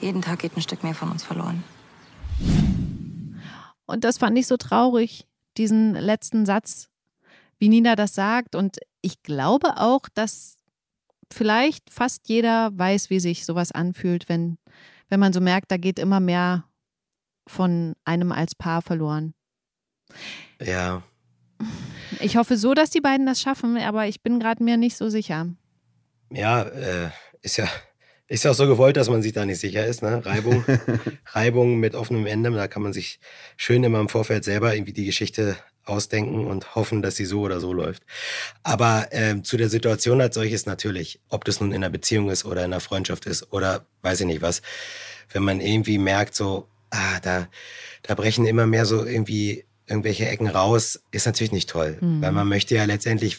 Jeden Tag geht ein Stück mehr von uns verloren. Und das fand ich so traurig, diesen letzten Satz wie Nina das sagt. Und ich glaube auch, dass vielleicht fast jeder weiß, wie sich sowas anfühlt, wenn, wenn man so merkt, da geht immer mehr von einem als Paar verloren. Ja. Ich hoffe so, dass die beiden das schaffen, aber ich bin gerade mir nicht so sicher. Ja, äh, ist ja. Ist ja auch so gewollt, dass man sich da nicht sicher ist. Ne? Reibung, Reibung mit offenem Ende. Da kann man sich schön immer im Vorfeld selber irgendwie die Geschichte ausdenken und hoffen, dass sie so oder so läuft. Aber ähm, zu der Situation als solches natürlich, ob das nun in einer Beziehung ist oder in einer Freundschaft ist oder weiß ich nicht was, wenn man irgendwie merkt, so, ah, da, da brechen immer mehr so irgendwie irgendwelche Ecken raus, ist natürlich nicht toll. Mhm. Weil man möchte ja letztendlich,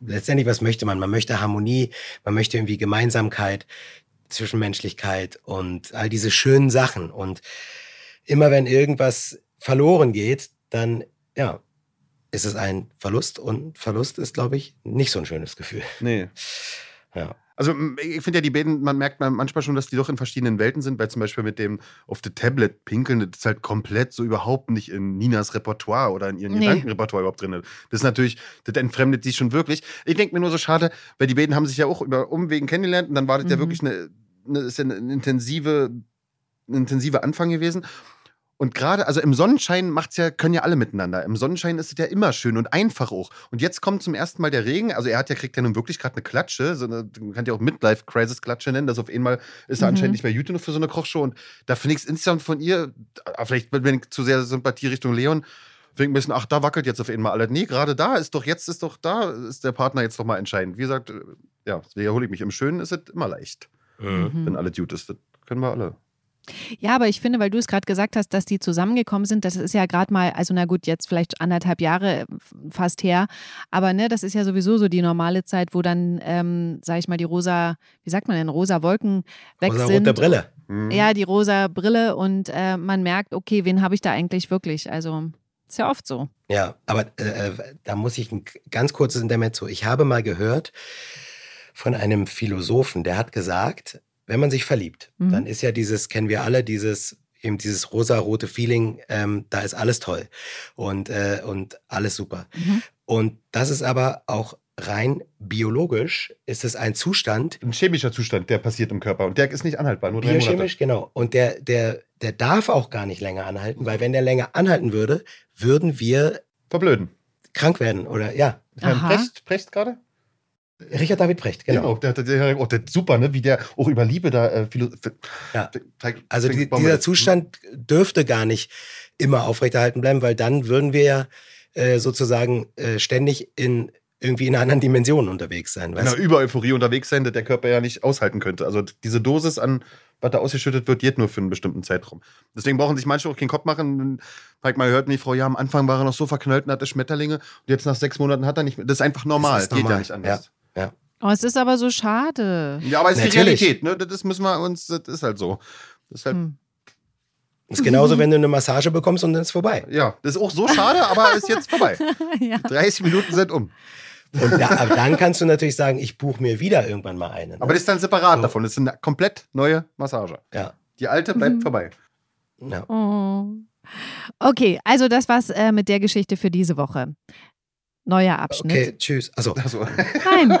letztendlich, was möchte man? Man möchte Harmonie, man möchte irgendwie Gemeinsamkeit, Zwischenmenschlichkeit und all diese schönen Sachen. Und immer wenn irgendwas verloren geht, dann, ja, ist es ein Verlust und Verlust ist, glaube ich, nicht so ein schönes Gefühl. Nee. Ja. Also ich finde ja die beiden, man merkt manchmal schon, dass die doch in verschiedenen Welten sind, weil zum Beispiel mit dem auf the Tablet pinkeln, das ist halt komplett so überhaupt nicht in Ninas Repertoire oder in ihrem nee. Gedankenrepertoire überhaupt drin. Das ist natürlich, das entfremdet sie schon wirklich. Ich denke mir nur so schade, weil die beiden haben sich ja auch über Umwegen kennengelernt und dann war das mhm. ja wirklich eine, eine, ist ja eine intensive, ein intensiver Anfang gewesen. Und gerade, also im Sonnenschein macht's ja, können ja alle miteinander. Im Sonnenschein ist es ja immer schön und einfach auch. Und jetzt kommt zum ersten Mal der Regen. Also er hat ja, kriegt ja nun wirklich gerade eine Klatsche. So eine, man kann ja auch Midlife-Crisis-Klatsche nennen. Das auf einmal ist er mhm. anscheinend nicht mehr Jute für so eine Kochshow. Und da finde ich es insgesamt von ihr, ah, vielleicht bin ich zu sehr Sympathie Richtung Leon, finde ich ein bisschen, ach, da wackelt jetzt auf einmal alles. Nee, gerade da ist doch, jetzt ist doch, da ist der Partner jetzt doch mal entscheidend. Wie gesagt, äh, ja, wiederhole ich mich. Im Schönen ist es immer leicht. Mhm. Wenn alles gut ist. Das können wir alle. Ja, aber ich finde, weil du es gerade gesagt hast, dass die zusammengekommen sind, das ist ja gerade mal, also na gut, jetzt vielleicht anderthalb Jahre fast her, aber ne, das ist ja sowieso so die normale Zeit, wo dann, ähm, sag ich mal, die rosa, wie sagt man denn, rosa Wolken weg rosa sind. Rosa Brille. Mhm. Ja, die rosa Brille und äh, man merkt, okay, wen habe ich da eigentlich wirklich? Also ist ja oft so. Ja, aber äh, äh da muss ich ein ganz kurzes Intermezzo. Ich habe mal gehört von einem Philosophen, der hat gesagt, wenn man sich verliebt, mhm. dann ist ja dieses, kennen wir alle, dieses eben dieses rosa-rote Feeling, ähm, da ist alles toll und, äh, und alles super. Mhm. Und das ist aber auch rein biologisch, ist es ein Zustand. Ein chemischer Zustand, der passiert im Körper und der ist nicht anhaltbar, nur drei Biochemisch, genau. Und der, der, der darf auch gar nicht länger anhalten, weil wenn der länger anhalten würde, würden wir verblöden. Krank werden oder ja. Precht, Precht gerade? Richard David Brecht, genau. genau der, der, der, oh, der, super, ne? wie der auch über Liebe da. Äh, ja. Also die, dieser Zustand dürfte gar nicht immer aufrechterhalten bleiben, weil dann würden wir ja äh, sozusagen äh, ständig in irgendwie in einer anderen Dimension unterwegs sein. Weißt genau, über Euphorie unterwegs sein, dass der Körper ja nicht aushalten könnte. Also diese Dosis an, was da ausgeschüttet wird, geht nur für einen bestimmten Zeitraum. Deswegen brauchen sich manche auch keinen Kopf machen. Falk mal hört nicht, Frau, ja, am Anfang war er noch so verknallt und hatte Schmetterlinge und jetzt nach sechs Monaten hat er nicht mehr. Das ist einfach normal, das ist normal. geht ja nicht anders. Ja. Ja. Oh, es ist aber so schade. Ja, aber es ist Natürlich. die Realität, ne? Das müssen wir uns, das ist halt so. Das ist halt. Hm. Das ist genauso, wenn du eine Massage bekommst und dann ist vorbei. Ja, das ist auch so schade, aber ist jetzt vorbei. ja. 30 Minuten sind um. Und da, dann kannst du natürlich sagen, ich buche mir wieder irgendwann mal eine. Ne? Aber das ist dann separat so. davon. Das ist eine komplett neue Massage. Ja. Die alte bleibt mhm. vorbei. Ja. Oh. Okay, also das war's äh, mit der Geschichte für diese Woche. Neuer Abschnitt. Okay, tschüss. Also. also. Nein.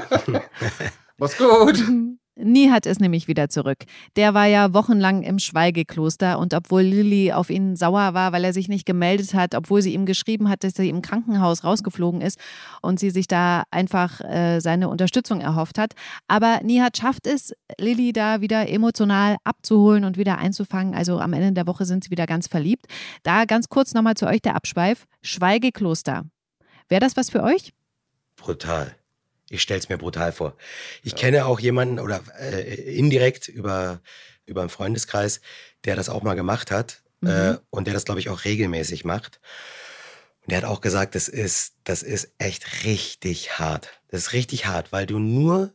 Mach's gut. Nihat ist nämlich wieder zurück. Der war ja wochenlang im Schweigekloster und obwohl Lilly auf ihn sauer war, weil er sich nicht gemeldet hat, obwohl sie ihm geschrieben hat, dass er im Krankenhaus rausgeflogen ist und sie sich da einfach äh, seine Unterstützung erhofft hat. Aber Nihat schafft es, Lilly da wieder emotional abzuholen und wieder einzufangen. Also am Ende der Woche sind sie wieder ganz verliebt. Da ganz kurz nochmal zu euch der Abschweif. Schweigekloster. Wäre das was für euch? Brutal. Ich stelle es mir brutal vor. Ich ja. kenne auch jemanden oder äh, indirekt über, über einen Freundeskreis, der das auch mal gemacht hat mhm. äh, und der das, glaube ich, auch regelmäßig macht. Und der hat auch gesagt, das ist, das ist echt richtig hart. Das ist richtig hart, weil du nur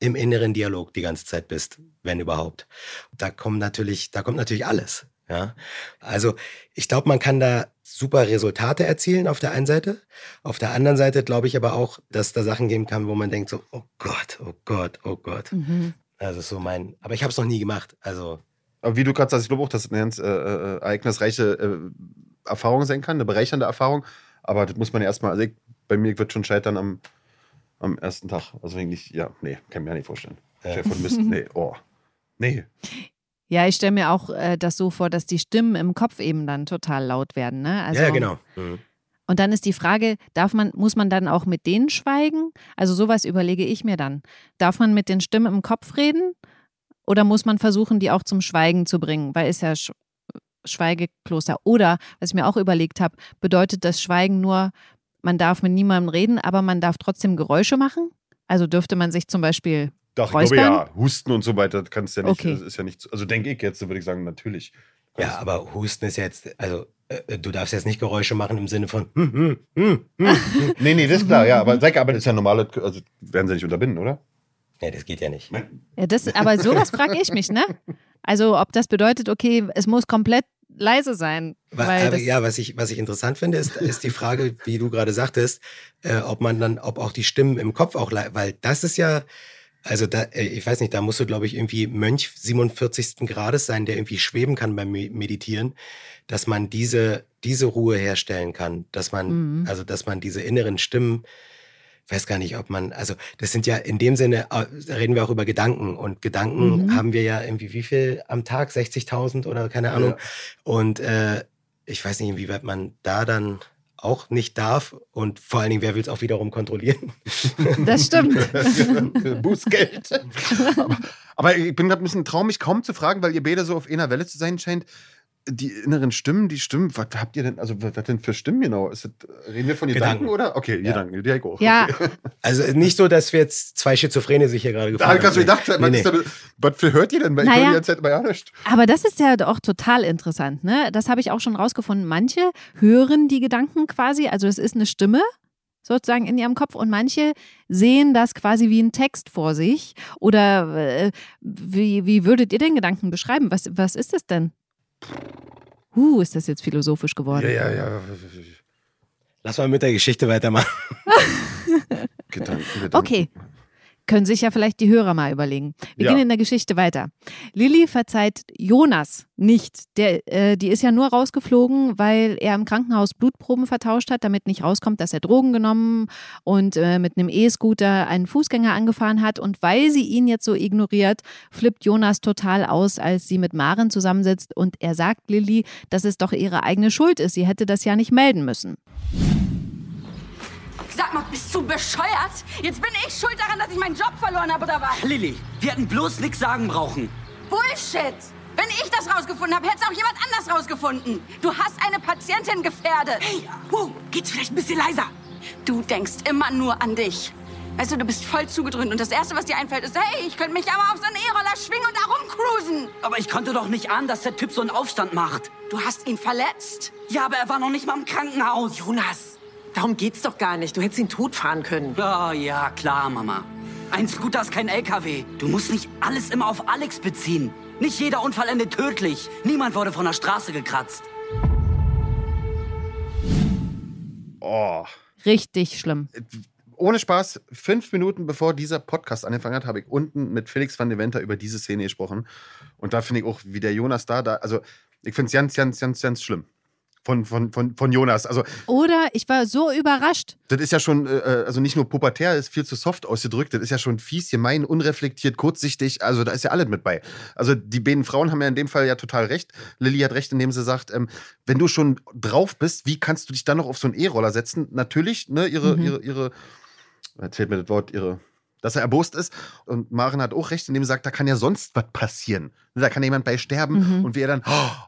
im inneren Dialog die ganze Zeit bist, wenn überhaupt. Da kommt natürlich, da kommt natürlich alles. Ja, also ich glaube, man kann da super Resultate erzielen auf der einen Seite. Auf der anderen Seite glaube ich aber auch, dass da Sachen geben kann, wo man denkt so, oh Gott, oh Gott, oh Gott. Mhm. Also so mein, aber ich habe es noch nie gemacht. Also aber wie du gerade sagst, ich glaube auch, dass es eine ganz äh, äh, ereignisreiche äh, Erfahrung sein kann, eine bereichernde Erfahrung. Aber das muss man ja erstmal, also ich bei mir wird schon scheitern am, am ersten Tag. Also eigentlich, ja, nee, kann ich mir nicht vorstellen. Ja. Chef von Mist, nee, oh. Nee. Ja, ich stelle mir auch äh, das so vor, dass die Stimmen im Kopf eben dann total laut werden. Ne? Also, ja, genau. Mhm. Und dann ist die Frage, darf man, muss man dann auch mit denen schweigen? Also sowas überlege ich mir dann. Darf man mit den Stimmen im Kopf reden? Oder muss man versuchen, die auch zum Schweigen zu bringen? Weil ist ja Sch Schweigekloster. Oder, was ich mir auch überlegt habe, bedeutet das Schweigen nur, man darf mit niemandem reden, aber man darf trotzdem Geräusche machen? Also dürfte man sich zum Beispiel Doch, ich glaube ja, Husten und so weiter kannst du ja nicht, Okay. das ist ja nicht, also denke ich jetzt, würde ich sagen, natürlich. Ja, aber Husten ist jetzt, also äh, du darfst jetzt nicht Geräusche machen im Sinne von hm, hm, hm, hm. Nee, nee, das ist klar, ja, aber sag, aber das ist ja normale, also werden sie nicht unterbinden, oder? Nee, das geht ja nicht. Ja, das, aber sowas frage ich mich, ne? Also, ob das bedeutet, okay, es muss komplett leise sein. Wa- Weil aber das, ja, was ich, was ich interessant finde, ist, ist die Frage, wie du gerade sagtest, äh, ob man dann, ob auch die Stimmen im Kopf auch, weil das ist ja, also da, äh, ich weiß nicht, da musst du, glaube ich, irgendwie Mönch 47. Grades sein, der irgendwie schweben kann beim Me- Meditieren, dass man diese, diese Ruhe herstellen kann, dass man, Mhm. also dass man diese inneren Stimmen, ich weiß gar nicht, ob man, also das sind ja in dem Sinne, äh, da reden wir auch über Gedanken und Gedanken Mhm. haben wir ja irgendwie wie viel am Tag, 60.000 oder keine Ahnung. Ja. Und äh, ich weiß nicht, inwieweit man da dann auch nicht darf und vor allen Dingen, wer will es auch wiederum kontrollieren? das stimmt. Bußgeld. aber, aber ich bin gerade ein bisschen traurig, kaum zu fragen, weil ihr beide so auf einer Welle zu sein scheint. Die inneren Stimmen, die Stimmen, was habt ihr denn, also was, was denn für Stimmen genau? Ist das, reden wir von Gedanken, Gedanken. oder? Okay, Ja. Gedanken, die auch. Ja, Okay. Also nicht so, dass wir jetzt zwei Schizophrene sich hier gerade Da gefunden habe ich gerade so gedacht, was, Nee, nee. da, was für hört ihr denn? Weil ich Naja. höre die ganze Zeit mal ja nicht. aber das ist ja auch total interessant, ne? Das habe ich auch schon rausgefunden. Manche hören die Gedanken quasi, also es ist eine Stimme sozusagen in ihrem Kopf und manche sehen das quasi wie ein Text vor sich. Oder äh, wie, wie würdet ihr den Gedanken beschreiben? Was, was ist das denn? Uh, ist das jetzt philosophisch geworden? Ja, ja, ja. Lass mal mit der Geschichte weitermachen. Gedanken, Gedanken. Okay. Können sich ja vielleicht die Hörer mal überlegen. Wir Ja. gehen in der Geschichte weiter. Lilly verzeiht Jonas nicht. Der, äh, die ist ja nur rausgeflogen, weil er im Krankenhaus Blutproben vertauscht hat, damit nicht rauskommt, dass er Drogen genommen und äh, mit einem E-Scooter einen Fußgänger angefahren hat. Und weil sie ihn jetzt so ignoriert, flippt Jonas total aus, als sie mit Maren zusammensitzt und er sagt Lilly, dass es doch ihre eigene Schuld ist. Sie hätte das ja nicht melden müssen. Sag mal, bist du bescheuert? Jetzt bin ich schuld daran, dass ich meinen Job verloren habe, oder was? Lilly, wir hätten bloß nichts sagen brauchen. Bullshit! Wenn ich das rausgefunden habe, hätte es auch jemand anders rausgefunden. Du hast eine Patientin gefährdet. Hey, wow, geht's vielleicht ein bisschen leiser? Du denkst immer nur an dich. Weißt du, du bist voll zugedröhnt und das Erste, was dir einfällt, ist, hey, ich könnte mich aber auf so einen E-Roller schwingen und da rumcruisen. Aber ich konnte doch nicht ahnen, dass der Typ so einen Aufstand macht. Du hast ihn verletzt. Ja, aber er war noch nicht mal im Krankenhaus. Jonas, darum geht's doch gar nicht. Du hättest ihn totfahren können. Ja, ja, klar, Mama. Ein Scooter ist kein LKW. Du musst nicht alles immer auf Alex beziehen. Nicht jeder Unfall endet tödlich. Niemand wurde von der Straße gekratzt. Oh. Richtig schlimm. Ohne Spaß, fünf Minuten bevor dieser Podcast angefangen hat, habe ich unten mit Felix van de Venter über diese Szene gesprochen. Und da finde ich auch, wie der Jonas da, da also ich finde es ganz, ganz, ganz, ganz schlimm. Von, von, von, von Jonas. Also, Oder ich war so überrascht. das ist ja schon, äh, also nicht nur pubertär, ist viel zu soft ausgedrückt, das ist ja schon fies, gemein, unreflektiert, kurzsichtig, also da ist ja alles mit bei. Also die beiden Frauen haben ja in dem Fall ja total recht. Lilly hat recht, indem sie sagt, ähm, wenn du schon drauf bist, wie kannst du dich dann noch auf so einen E-Roller setzen? Natürlich, ne, ihre, Mhm. ihre, ihre, erzählt mir das Wort, ihre, dass er erbost ist. Und Maren hat auch recht, indem sie sagt, da kann ja sonst was passieren. Da kann jemand bei sterben Mhm. und wir dann,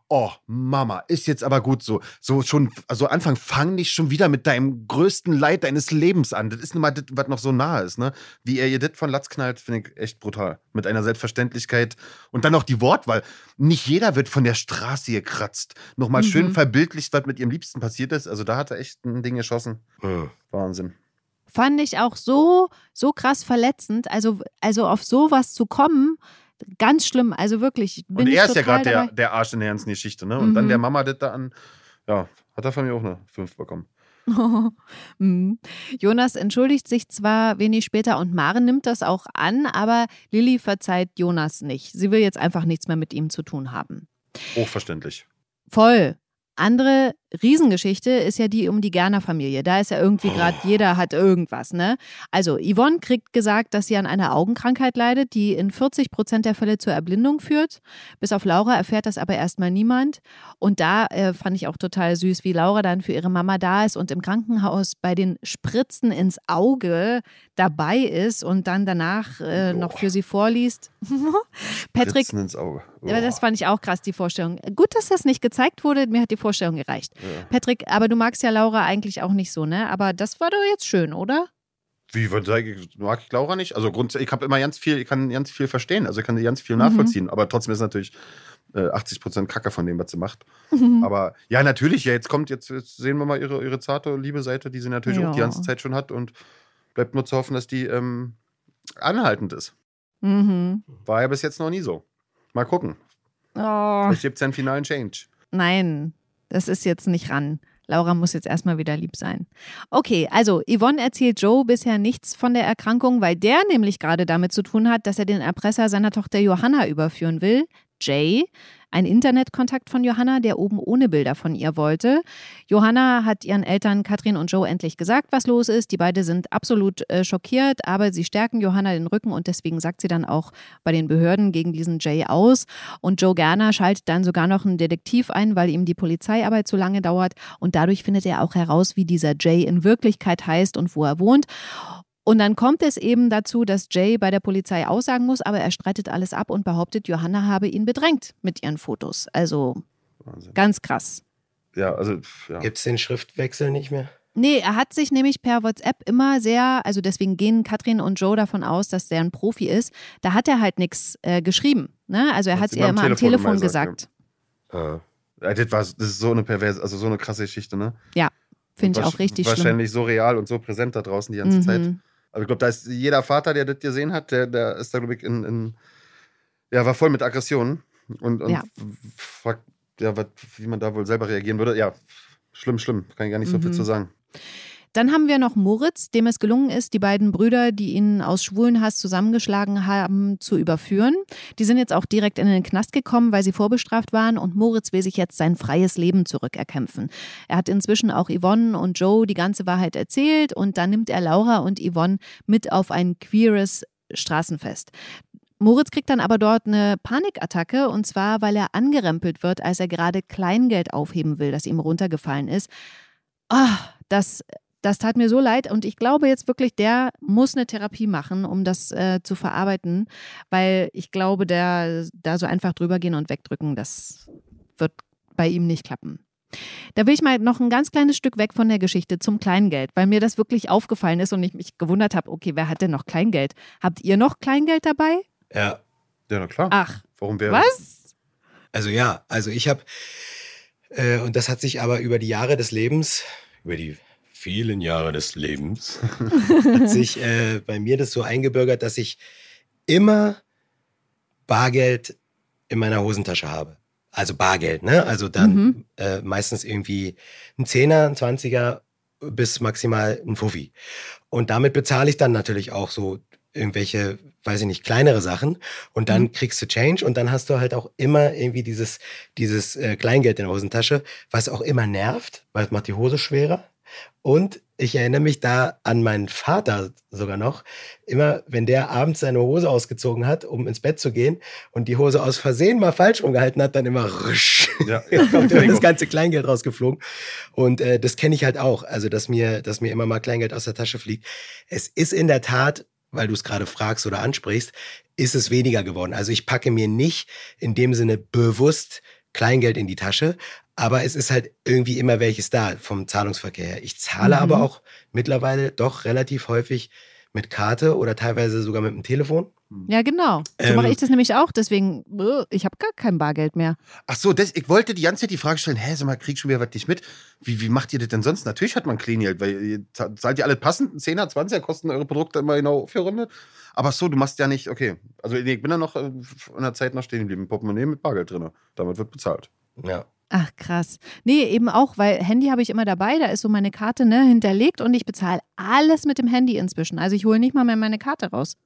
oh, Mama, ist jetzt aber gut so. So schon, also Anfang, fang nicht schon wieder mit deinem größten Leid deines Lebens an. Das ist nun mal das, was noch so nahe ist, ne? Wie er ihr das von Latz knallt, finde ich echt brutal. Mit einer Selbstverständlichkeit. Und dann noch die Wortwahl. Nicht jeder wird von der Straße gekratzt. Nochmal schön Mhm. verbildlicht, was mit ihrem Liebsten passiert ist. Also da hat er echt ein Ding geschossen. Hm. Wahnsinn. Fand ich auch so, so krass verletzend. Also, also auf sowas zu kommen, ganz schlimm. Also wirklich. Und ich er ist ja gerade der, der Arsch in der ganzen Geschichte, ne? Und dann Mhm. der Mama das da an, ja, hat er von mir auch eine 5 bekommen. Mhm. Jonas entschuldigt sich zwar wenig später und Maren nimmt das auch an, aber Lilly verzeiht Jonas nicht. Sie will jetzt einfach nichts mehr mit ihm zu tun haben. Hochverständlich. Voll. Andere Riesengeschichte ist ja die um die Gerner Familie. Da ist ja irgendwie gerade jeder hat irgendwas, ne? Also Yvonne kriegt gesagt, dass sie an einer Augenkrankheit leidet, die in 40 Prozent der Fälle zur Erblindung führt. Bis auf Laura erfährt das aber erstmal niemand. Und da äh, fand ich auch total süß, wie Laura dann für ihre Mama da ist und im Krankenhaus bei den Spritzen ins Auge dabei ist und dann danach äh, noch für sie vorliest. Patrick, Spritzen ins Auge. ja, das fand ich auch krass, die Vorstellung. Gut, dass das nicht gezeigt wurde, mir hat die Vorstellung gereicht. Patrick, aber du magst ja Laura eigentlich auch nicht so, ne? Aber das war doch jetzt schön, oder? Wie sag ich, mag ich Laura nicht? Also grundsätzlich, ich habe immer ganz viel, ich kann ganz viel verstehen, also ich kann ganz Mhm. viel nachvollziehen, aber trotzdem ist natürlich äh, 80 Prozent Kacke von dem, was sie macht. Mhm. Aber ja, natürlich, ja, jetzt kommt, jetzt, jetzt sehen wir mal ihre, ihre zarte, liebe Seite, die sie natürlich Ja. auch die ganze Zeit schon hat und bleibt nur zu hoffen, dass die ähm, anhaltend ist. Mhm. War ja bis jetzt noch nie so. Mal gucken. Oh, Vielleicht gibt es ja einen finalen Change. nein, das ist jetzt nicht ran. Laura muss jetzt erstmal wieder lieb sein. Okay, also Yvonne erzählt Joe bisher nichts von der Erkrankung, weil der nämlich gerade damit zu tun hat, dass er den Erpresser seiner Tochter Johanna überführen will. Jay, ein Internetkontakt von Johanna, der oben ohne Bilder von ihr wollte. Johanna hat ihren Eltern Katrin und Joe endlich gesagt, was los ist. Die beiden sind absolut äh, schockiert, aber sie stärken Johanna den Rücken und deswegen sagt sie dann auch bei den Behörden gegen diesen Jay aus. Und Joe Gerner schaltet dann sogar noch einen Detektiv ein, weil ihm die Polizeiarbeit zu lange dauert. Und dadurch findet er auch heraus, wie dieser Jay in Wirklichkeit heißt und wo er wohnt. Und dann kommt es eben dazu, dass Jay bei der Polizei aussagen muss, aber er streitet alles ab und behauptet, Johanna habe ihn bedrängt mit ihren Fotos. Also Wahnsinn. ganz krass. Ja, also, ja. Gibt es den Schriftwechsel nicht mehr? Nee, er hat sich nämlich per WhatsApp immer sehr, also deswegen gehen Katrin und Joe davon aus, dass der ein Profi ist. Da hat er halt nichts äh, geschrieben. Ne? Also er Hat es sie ihr immer am am Telefon Telefon gesagt. gesagt, Ah. Ja, das, war, das ist so eine perverse, also so eine krasse Geschichte, ne? Finde ich auch richtig schlimm. Wahrscheinlich so real und so präsent da draußen die ganze Zeit. Mhm. Aber ich glaube, da ist jeder Vater, der das gesehen hat, der, der ist da, glaube ich, in, in, ja, war voll mit Aggressionen und, und Ja. fragt, ja, wat, wie man da wohl selber reagieren würde. Ja, schlimm, schlimm. Kann ich gar nicht so viel Mhm. zu sagen. Dann haben wir noch Moritz, dem es gelungen ist, die beiden Brüder, die ihn aus Schwulenhass zusammengeschlagen haben, zu überführen. Die sind jetzt auch direkt in den Knast gekommen, weil sie vorbestraft waren und Moritz will sich jetzt sein freies Leben zurückerkämpfen. Er hat inzwischen auch Yvonne und Joe die ganze Wahrheit erzählt und dann nimmt er Laura und Yvonne mit auf ein queeres Straßenfest. Moritz kriegt dann aber dort eine Panikattacke und zwar, weil er angerempelt wird, als er gerade Kleingeld aufheben will, das ihm runtergefallen ist. Ah, das das tat mir so leid und ich glaube jetzt wirklich, der muss eine Therapie machen, um das äh, zu verarbeiten, weil ich glaube, der da so einfach drüber gehen und wegdrücken, das wird bei ihm nicht klappen. Da will ich mal noch ein ganz kleines Stück weg von der Geschichte zum Kleingeld, weil mir das wirklich aufgefallen ist und ich mich gewundert habe, okay, wer hat denn noch Kleingeld? Habt ihr noch Kleingeld dabei? Ja, Ja, na klar. Ach, Warum wäre was? also ja, also ich habe, äh, und das hat sich aber über die Jahre des Lebens, über die vielen Jahre des Lebens, hat sich äh, bei mir das so eingebürgert, dass ich immer Bargeld in meiner Hosentasche habe. Also Bargeld, ne? Also dann Mhm. äh, meistens irgendwie ein Zehner, ein Zwanziger bis maximal ein Fuffi. Und damit bezahle ich dann natürlich auch so irgendwelche, weiß ich nicht, kleinere Sachen. Und dann Mhm. kriegst du Change und dann hast du halt auch immer irgendwie dieses, dieses äh, Kleingeld in der Hosentasche, was auch immer nervt, weil es macht die Hose schwerer. Und ich erinnere mich da an meinen Vater sogar noch. Immer, wenn der abends seine Hose ausgezogen hat, um ins Bett zu gehen und die Hose aus Versehen mal falsch rumgehalten hat, dann immer rüsch. Ja, Da kommt immer das ganze Kleingeld rausgeflogen. Und äh, das kenne ich halt auch. Also, dass mir, dass mir immer mal Kleingeld aus der Tasche fliegt. Es ist in der Tat, weil du es gerade fragst oder ansprichst, ist es weniger geworden. Also ich packe mir nicht in dem Sinne bewusst Kleingeld in die Tasche, aber es ist halt irgendwie immer welches da vom Zahlungsverkehr her. Ich zahle Mhm. aber auch mittlerweile doch relativ häufig mit Karte oder teilweise sogar mit dem Telefon. Ja, genau. So Ähm, mache ich das nämlich auch. Deswegen, äh, ich habe gar kein Bargeld mehr. Ach so, das, ich wollte die ganze Zeit die Frage stellen, hä, sag mal, krieg schon wieder was nicht mit? Wie, wie macht ihr das denn sonst? Natürlich hat man Kleingeld, weil ihr za- zahlt ihr alle passend, 10er, 20er, kosten eure Produkte immer genau für Runde. Aber so, du machst ja nicht, okay. Also nee, ich bin da noch äh, in der Zeit noch stehen geblieben, Portemonnaie mit Bargeld drin. Damit wird bezahlt. Ja. Ach krass. Nee, eben auch, weil Handy habe ich immer dabei, da ist so meine Karte ne, hinterlegt und ich bezahle alles mit dem Handy inzwischen. Also ich hole nicht mal mehr meine Karte raus.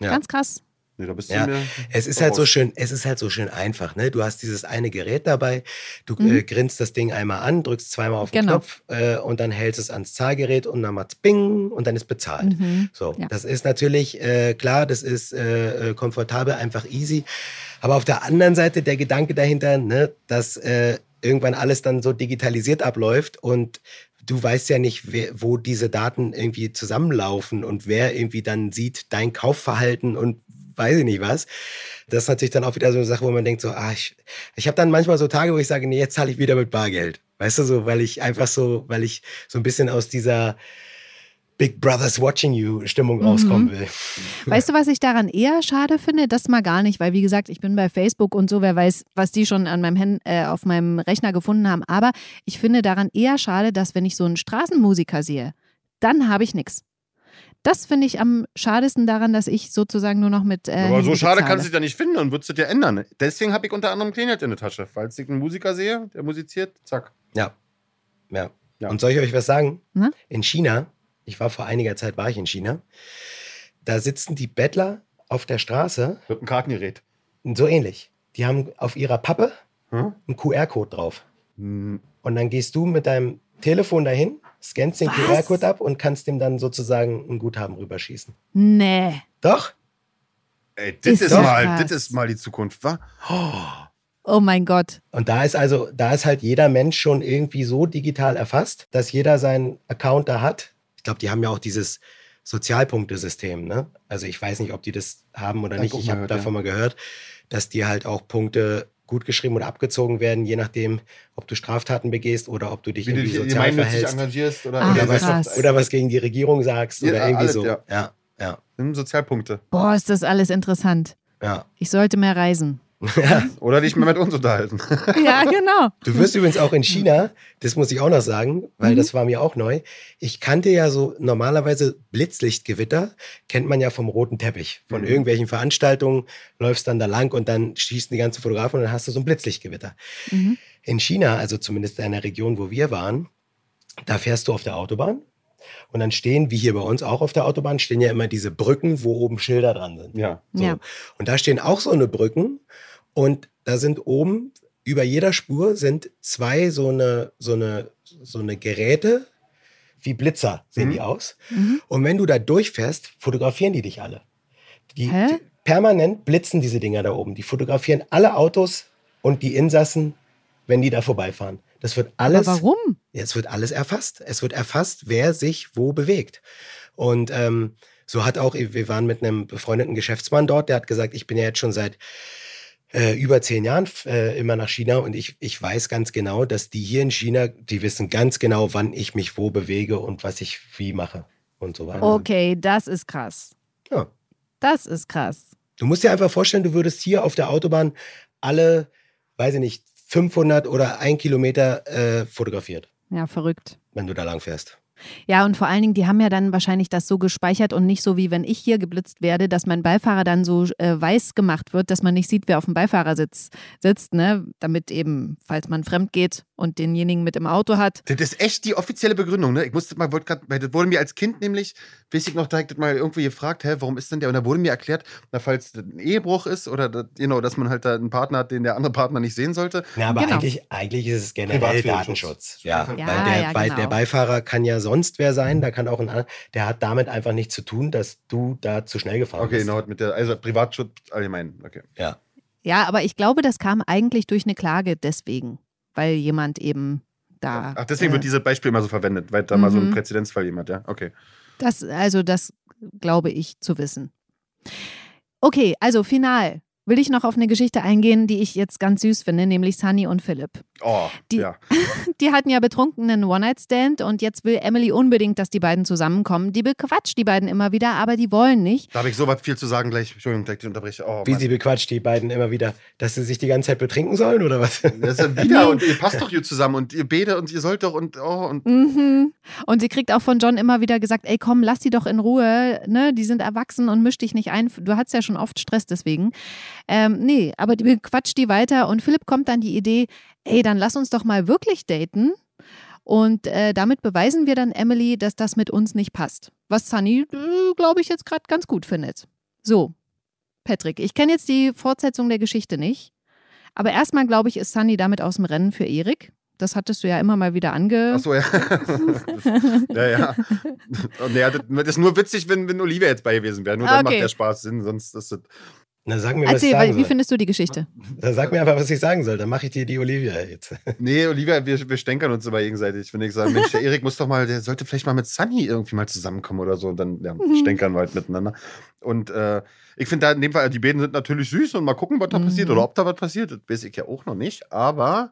Ja. Ganz krass. Nee, da bist Ja, du mir es ist halt so schön, es ist halt so schön einfach, ne? Du hast dieses eine Gerät dabei, du Mhm. äh, grinst das Ding einmal an, drückst zweimal auf den Genau. Knopf äh, und dann hältst es ans Zahlgerät und dann macht's Bing und dann ist bezahlt. Mhm. So, Ja. das ist natürlich äh, klar, das ist äh, äh, komfortabel, einfach easy. Aber auf der anderen Seite der Gedanke dahinter, ne, dass äh, irgendwann alles dann so digitalisiert abläuft und du weißt ja nicht, wer, wo diese Daten irgendwie zusammenlaufen und wer irgendwie dann sieht dein Kaufverhalten und weiß ich nicht was. Das ist natürlich dann auch wieder so eine Sache, wo man denkt so, ah, ich, ich habe dann manchmal so Tage, wo ich sage, nee, jetzt zahle ich wieder mit Bargeld. Weißt du, so, weil ich einfach so, weil ich so ein bisschen aus dieser Big Brother's Watching You Stimmung Mhm. rauskommen will. Weißt du, was ich daran eher schade finde? Das mal gar nicht, weil wie gesagt, ich bin bei Facebook und so, wer weiß, was die schon an meinem Hand, äh, auf meinem Rechner gefunden haben. Aber ich finde daran eher schade, dass wenn ich so einen Straßenmusiker sehe, dann habe ich nichts. Das finde ich am schadesten daran, dass ich sozusagen nur noch mit. Äh, Aber so schade bezahle. kannst du dich da nicht finden und würdest du dir ändern. Deswegen habe ich unter anderem Klingelt in der Tasche. Falls ich einen Musiker sehe, der musiziert, zack. Ja. ja. Ja. Und soll ich euch was sagen? Na? In China, ich war vor einiger Zeit, war ich in China, da sitzen die Bettler auf der Straße, Mit einem Kartengerät. so ähnlich. Die haben auf ihrer Pappe Hm? einen QR-Code drauf. Hm, Und dann gehst du mit deinem Telefon dahin, scannst den? QR-Code ab und kannst dem dann sozusagen ein Guthaben rüberschießen. Nee. Doch? Ey, das Ist ist, doch mal, das ist mal die Zukunft, wa? Oh mein Gott. Und da ist also, da ist halt jeder Mensch schon irgendwie so digital erfasst, dass jeder seinen Account da hat. Ich glaube, die haben ja auch dieses Sozialpunktesystem, ne? Also ich weiß nicht, ob die das haben oder Hab nicht. ich habe davon mal gehört, dass dir halt auch Punkte gut geschrieben oder abgezogen werden, je nachdem, ob du Straftaten begehst oder ob du dich Wie du irgendwie dich sozial verhältst. engagierst oder, Ach, Oder was, oder was gegen die Regierung sagst Ja, oder irgendwie alles, so. ja. ja, ja, Sozialpunkte. Boah, ist das alles interessant. ja. Ich sollte mehr reisen. Oder dich mehr mit uns unterhalten. ja, genau. Du wirst übrigens auch in China, das muss ich auch noch sagen, weil Mhm. das war mir auch neu. Ich kannte ja so normalerweise Blitzlichtgewitter, kennt man ja vom roten Teppich. Von Mhm. irgendwelchen Veranstaltungen läufst dann da lang und dann schießen die ganzen Fotografen und dann hast du so ein Blitzlichtgewitter. Mhm. In China, also zumindest in der Region, wo wir waren, da fährst du auf der Autobahn und dann stehen, wie hier bei uns auch auf der Autobahn, stehen ja immer diese Brücken, wo oben Schilder dran sind. Ja. So. Ja. Und da stehen auch so eine Brücken und da sind oben über jeder Spur sind zwei so eine, so eine, so eine Geräte, wie Blitzer sehen Mhm. die aus. Mhm. Und wenn du da durchfährst, fotografieren die dich alle. Die, die permanent blitzen diese Dinger da oben. Die fotografieren alle Autos und die Insassen, wenn die da vorbeifahren. Das wird alles. Aber warum? Es wird alles erfasst. Es wird erfasst, wer sich wo bewegt. Und ähm, so hat auch, wir waren mit einem befreundeten Geschäftsmann dort, der hat gesagt, ich bin ja jetzt schon seit äh, über zehn Jahren äh, immer nach China und ich, ich weiß ganz genau, dass die hier in China, die wissen ganz genau, wann ich mich wo bewege und was ich wie mache und so weiter. Okay, das ist krass. Ja. Das ist krass. Du musst dir einfach vorstellen, du würdest hier auf der Autobahn alle, weiß ich nicht, 500 oder ein Kilometer äh, fotografiert, Ja, verrückt. wenn du da lang fährst. Ja, und vor allen Dingen, die haben ja dann wahrscheinlich das so gespeichert und nicht so wie wenn ich hier geblitzt werde, dass mein Beifahrer dann so äh, weiß gemacht wird, dass man nicht sieht, wer auf dem Beifahrersitz sitzt, ne? Damit eben, falls man fremd geht und denjenigen mit im Auto hat. Das ist echt die offizielle Begründung, ne? Ich musste mal, wollte grad, weil das wurde mir als Kind nämlich, weiß ich noch, direkt mal irgendwie gefragt, hä, warum ist denn der? Und da wurde mir erklärt, na, falls das ein Ehebruch ist oder das, genau, dass man halt da einen Partner hat, den der andere Partner nicht sehen sollte. Ja, aber Genau. eigentlich, eigentlich ist es generell. Datenschutz. Ja, Ja, weil der, ja, bei, genau. der Beifahrer kann ja sonst wer sein, da kann auch ein anderer, der hat damit einfach nichts zu tun, dass du da zu schnell gefahren Okay, bist. genau, mit der, also Privatschutz allgemein, okay. Ja. Ja, aber ich glaube, das kam eigentlich durch eine Klage deswegen, weil jemand eben da. Ach, deswegen äh, wird dieses Beispiel immer so verwendet, weil da mal so ein Mhm. Präzedenzfall jemand, ja, okay. Das, also das glaube ich zu wissen. Okay, also final will ich noch auf eine Geschichte eingehen, die ich jetzt ganz süß finde, nämlich Sunny und Philipp. Oh, Die- ja. Die hatten ja betrunken einen One-Night-Stand und jetzt will Emily unbedingt, dass die beiden zusammenkommen. Die bequatscht die beiden immer wieder, aber die wollen nicht. Da habe ich sowas viel zu sagen gleich. Entschuldigung, gleich die unterbreche. Oh, Wie Mann. sie bequatscht die beiden immer wieder, dass sie sich die ganze Zeit betrinken sollen oder was? Das ist ja wieder und ihr passt doch hier zusammen und ihr betet und ihr sollt doch und oh und Mhm. Und sie kriegt auch von John immer wieder gesagt, ey komm, lass die doch in Ruhe, ne? Die sind erwachsen und misch dich nicht ein. Du hattest ja schon oft Stress deswegen. Ähm, nee, aber die quatscht die weiter und Philipp kommt dann die Idee, ey, dann lass uns doch mal wirklich daten. Und äh, damit beweisen wir dann Emily, dass das mit uns nicht passt. Was Sunny, äh, glaube ich, jetzt gerade ganz gut findet. So, Patrick, ich kenne jetzt die Fortsetzung der Geschichte nicht. Aber erstmal, glaube ich, ist Sunny damit aus dem Rennen für Erik. Das hattest du ja immer mal wieder ange. Ach so, ja. ja, ja. Und ja, das, das ist nur witzig, wenn, wenn Olivia jetzt bei gewesen wäre. Nur dann Okay. macht der Spaß Sinn, sonst ist das. Na, sag mir, was Erzähl, ich sagen wie findest du die Geschichte? Dann sag mir einfach, was ich sagen soll. Dann mache ich dir die Olivia jetzt. Nee, Olivia, wir, wir stänkern uns immer gegenseitig. Wenn ich sage, Mensch, der Erik muss doch mal, der sollte vielleicht mal mit Sunny irgendwie mal zusammenkommen oder so. Und dann ja, Mhm. stänkern wir halt miteinander. Und äh, ich finde da in dem Fall, die beiden sind natürlich süß und mal gucken, was da Mhm. passiert oder ob da was passiert. Das weiß ich ja auch noch nicht. Aber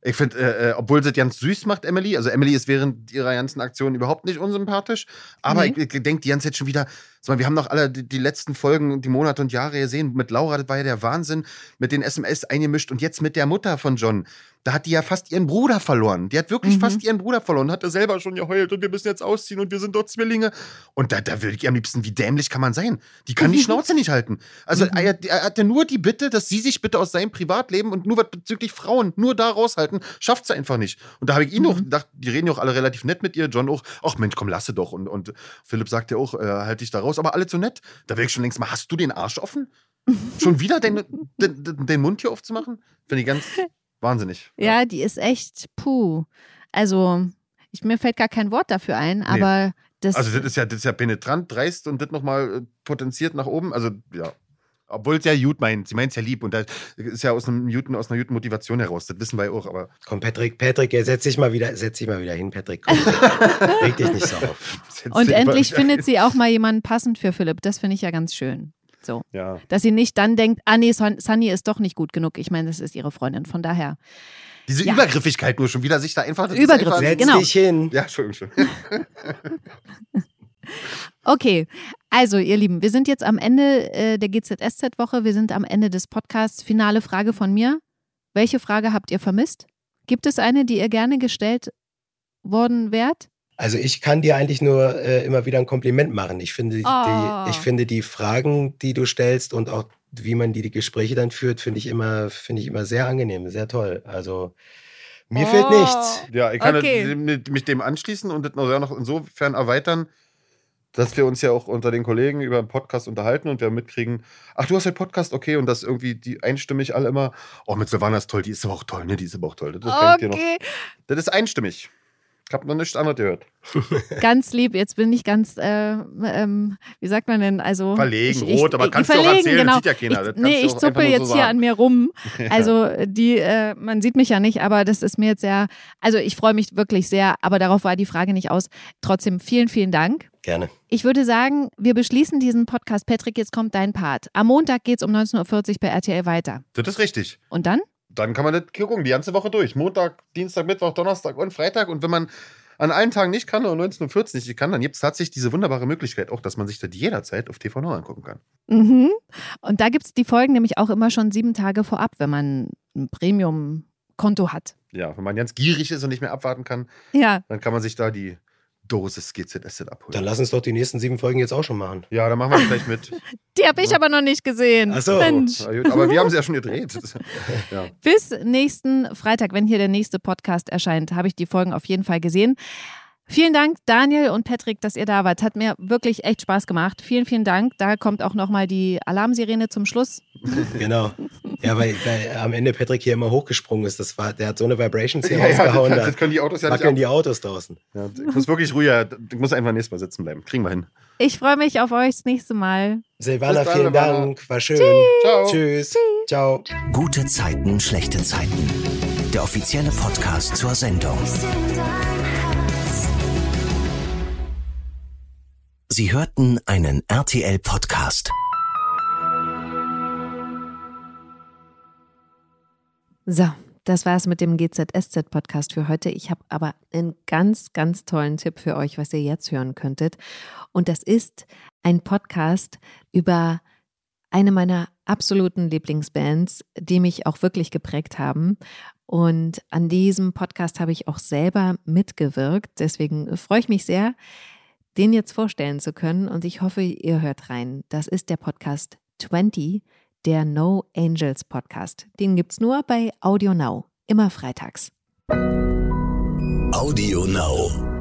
ich finde, äh, äh, obwohl sie ganz süß macht, Emily, also Emily ist während ihrer ganzen Aktion überhaupt nicht unsympathisch, aber Nee. ich, ich denke die ganze Zeit schon wieder, mal, wir haben doch alle die, die letzten Folgen, die Monate und Jahre gesehen, mit Laura, das war ja der Wahnsinn, mit den SMS eingemischt und jetzt mit der Mutter von John. Da hat die ja fast ihren Bruder verloren. Die hat wirklich Mhm. fast ihren Bruder verloren, hatte selber schon geheult und wir müssen jetzt ausziehen und wir sind dort Zwillinge. Und da, da würde ich am liebsten, wie dämlich kann man sein? Die kann die Schnauze nicht halten. Also er, er hat ja nur die Bitte, dass sie sich bitte aus seinem Privatleben und nur was bezüglich Frauen nur da raushalten, schafft sie einfach nicht. Und da habe ich ihn auch gedacht, die reden ja auch alle relativ nett mit ihr, John auch, ach Mensch, komm, lasse doch. Und, und Philipp sagt ja auch, äh, halt dich da raus, aber alle so nett. Da wäre ich schon längst mal, hast du den Arsch offen? schon wieder den, den, den, Mund hier aufzumachen? Finde ich ganz wahnsinnig. Ja, die ist echt puh. Also, ich, mir fällt gar kein Wort dafür ein, aber das. Also das ist ja, das ist ja penetrant, dreist und das nochmal äh, potenziert nach oben. Also ja. Obwohl es ja gut meint. Sie meint es ja lieb. Und das ist ja aus, einem guten, aus einer guten Motivation heraus. Das wissen wir ja auch. Aber Komm, Patrick, Patrick, jetzt setz dich mal wieder, setz dich mal wieder hin, Patrick. Komm, reg dich nicht so auf. und endlich findet sie auch mal jemanden passend für Philipp. Das finde ich ja ganz schön. So. Ja. Dass sie nicht dann denkt, ah nee, Son- Sunny ist doch nicht gut genug. Ich meine, das ist ihre Freundin. Von daher. Diese Ja. Übergriffigkeit nur schon wieder, sich da einfach. das ist Übergriffig, einfach- Setz genau. dich hin. Ja, Entschuldigung. Entschuldigung. Okay, also ihr Lieben, wir sind jetzt am Ende äh, der GZSZ-Woche. Wir sind am Ende des Podcasts. Finale Frage von mir. Welche Frage habt ihr vermisst? Gibt es eine, die ihr gerne gestellt worden wärt? Also ich kann dir eigentlich nur äh, immer wieder ein Kompliment machen. Ich finde, Oh. die, ich finde die Fragen, die du stellst und auch wie man die, die Gespräche dann führt, finde ich immer, finde ich immer sehr angenehm, sehr toll. Also mir fehlt Oh. nichts. Ja, ich kann Okay. dem- mit- mich dem anschließen und das noch insofern erweitern, dass wir uns ja auch unter den Kollegen über einen Podcast unterhalten und wir mitkriegen, ach, du hast einen Podcast, okay, und das irgendwie die einstimmig alle immer, oh, mit Silvana ist toll, die ist aber auch toll, ne, die ist aber auch toll. Das, fängt hier noch, Okay, das ist einstimmig. Ich habe noch nichts anderes gehört. ganz lieb. Jetzt bin ich ganz, äh, ähm, wie sagt man denn? Also Verlegen, ich, rot, aber ich, kannst du auch verlegen, erzählen, das genau. sieht ja keiner. Ich, nee, ich zuppel jetzt so hier an mir rum. Also die, äh, man sieht mich ja nicht, aber das ist mir jetzt sehr, also ich freue mich wirklich sehr, aber darauf war die Frage nicht aus. Trotzdem vielen, vielen Dank. Gerne. Ich würde sagen, wir beschließen diesen Podcast. Patrick, jetzt kommt dein Part. Am Montag geht es um 19.40 Uhr bei RTL weiter. Das ist richtig. Und dann? Dann kann man das gucken, die ganze Woche durch. Montag, Dienstag, Mittwoch, Donnerstag und Freitag. Und wenn man an allen Tagen nicht kann oder 19.14 nicht kann, dann gibt es tatsächlich diese wunderbare Möglichkeit auch, dass man sich das jederzeit auf TV Now angucken kann. Mhm. Und da gibt es die Folgen nämlich auch immer schon sieben Tage vorab, wenn man ein Premium-Konto hat. Ja, wenn man ganz gierig ist und nicht mehr abwarten kann, Ja, dann kann man sich da die Dosis GZSZ abholen. Dann lass uns doch die nächsten sieben Folgen jetzt auch schon machen. ja, dann machen wir das gleich mit. die habe ich aber noch nicht gesehen. Ach so. Mensch. Na gut, Aber wir haben sie ja schon gedreht. ja. Bis nächsten Freitag, wenn hier der nächste Podcast erscheint, habe ich die Folgen auf jeden Fall gesehen. Vielen Dank, Daniel und Patrick, dass ihr da wart. Hat mir wirklich echt Spaß gemacht. Vielen, vielen Dank. Da kommt auch nochmal die Alarmsirene zum Schluss. Genau. Ja, weil, weil am Ende Patrick hier immer hochgesprungen ist. Das war, der hat so eine Vibrations hier Ja, ja, rausgehauen. das, da das können die Autos ja nicht wackeln ab. die Autos draußen. Ja, ich muss wirklich ruhiger, ich muss einfach nächstes Mal sitzen bleiben. Kriegen wir hin. Ich freue mich auf euch das nächste Mal. Silvana, vielen Silvana. Dank. War schön. Ciao. Tschüss. Ciao. Gute Zeiten, schlechte Zeiten. Der offizielle Podcast zur Sendung. Sie hörten einen RTL-Podcast. So, das war's mit dem GZSZ-Podcast für heute. Ich habe aber einen ganz, ganz tollen Tipp für euch, was ihr jetzt hören könntet. Und das ist ein Podcast über eine meiner absoluten Lieblingsbands, die mich auch wirklich geprägt haben. Und an diesem Podcast habe ich auch selber mitgewirkt. Deswegen freue ich mich sehr, den jetzt vorstellen zu können. Und ich hoffe, ihr hört rein. Das ist der Podcast 20, der No Angels Podcast. Den gibt's nur bei Audio Now, immer freitags. Audio Now.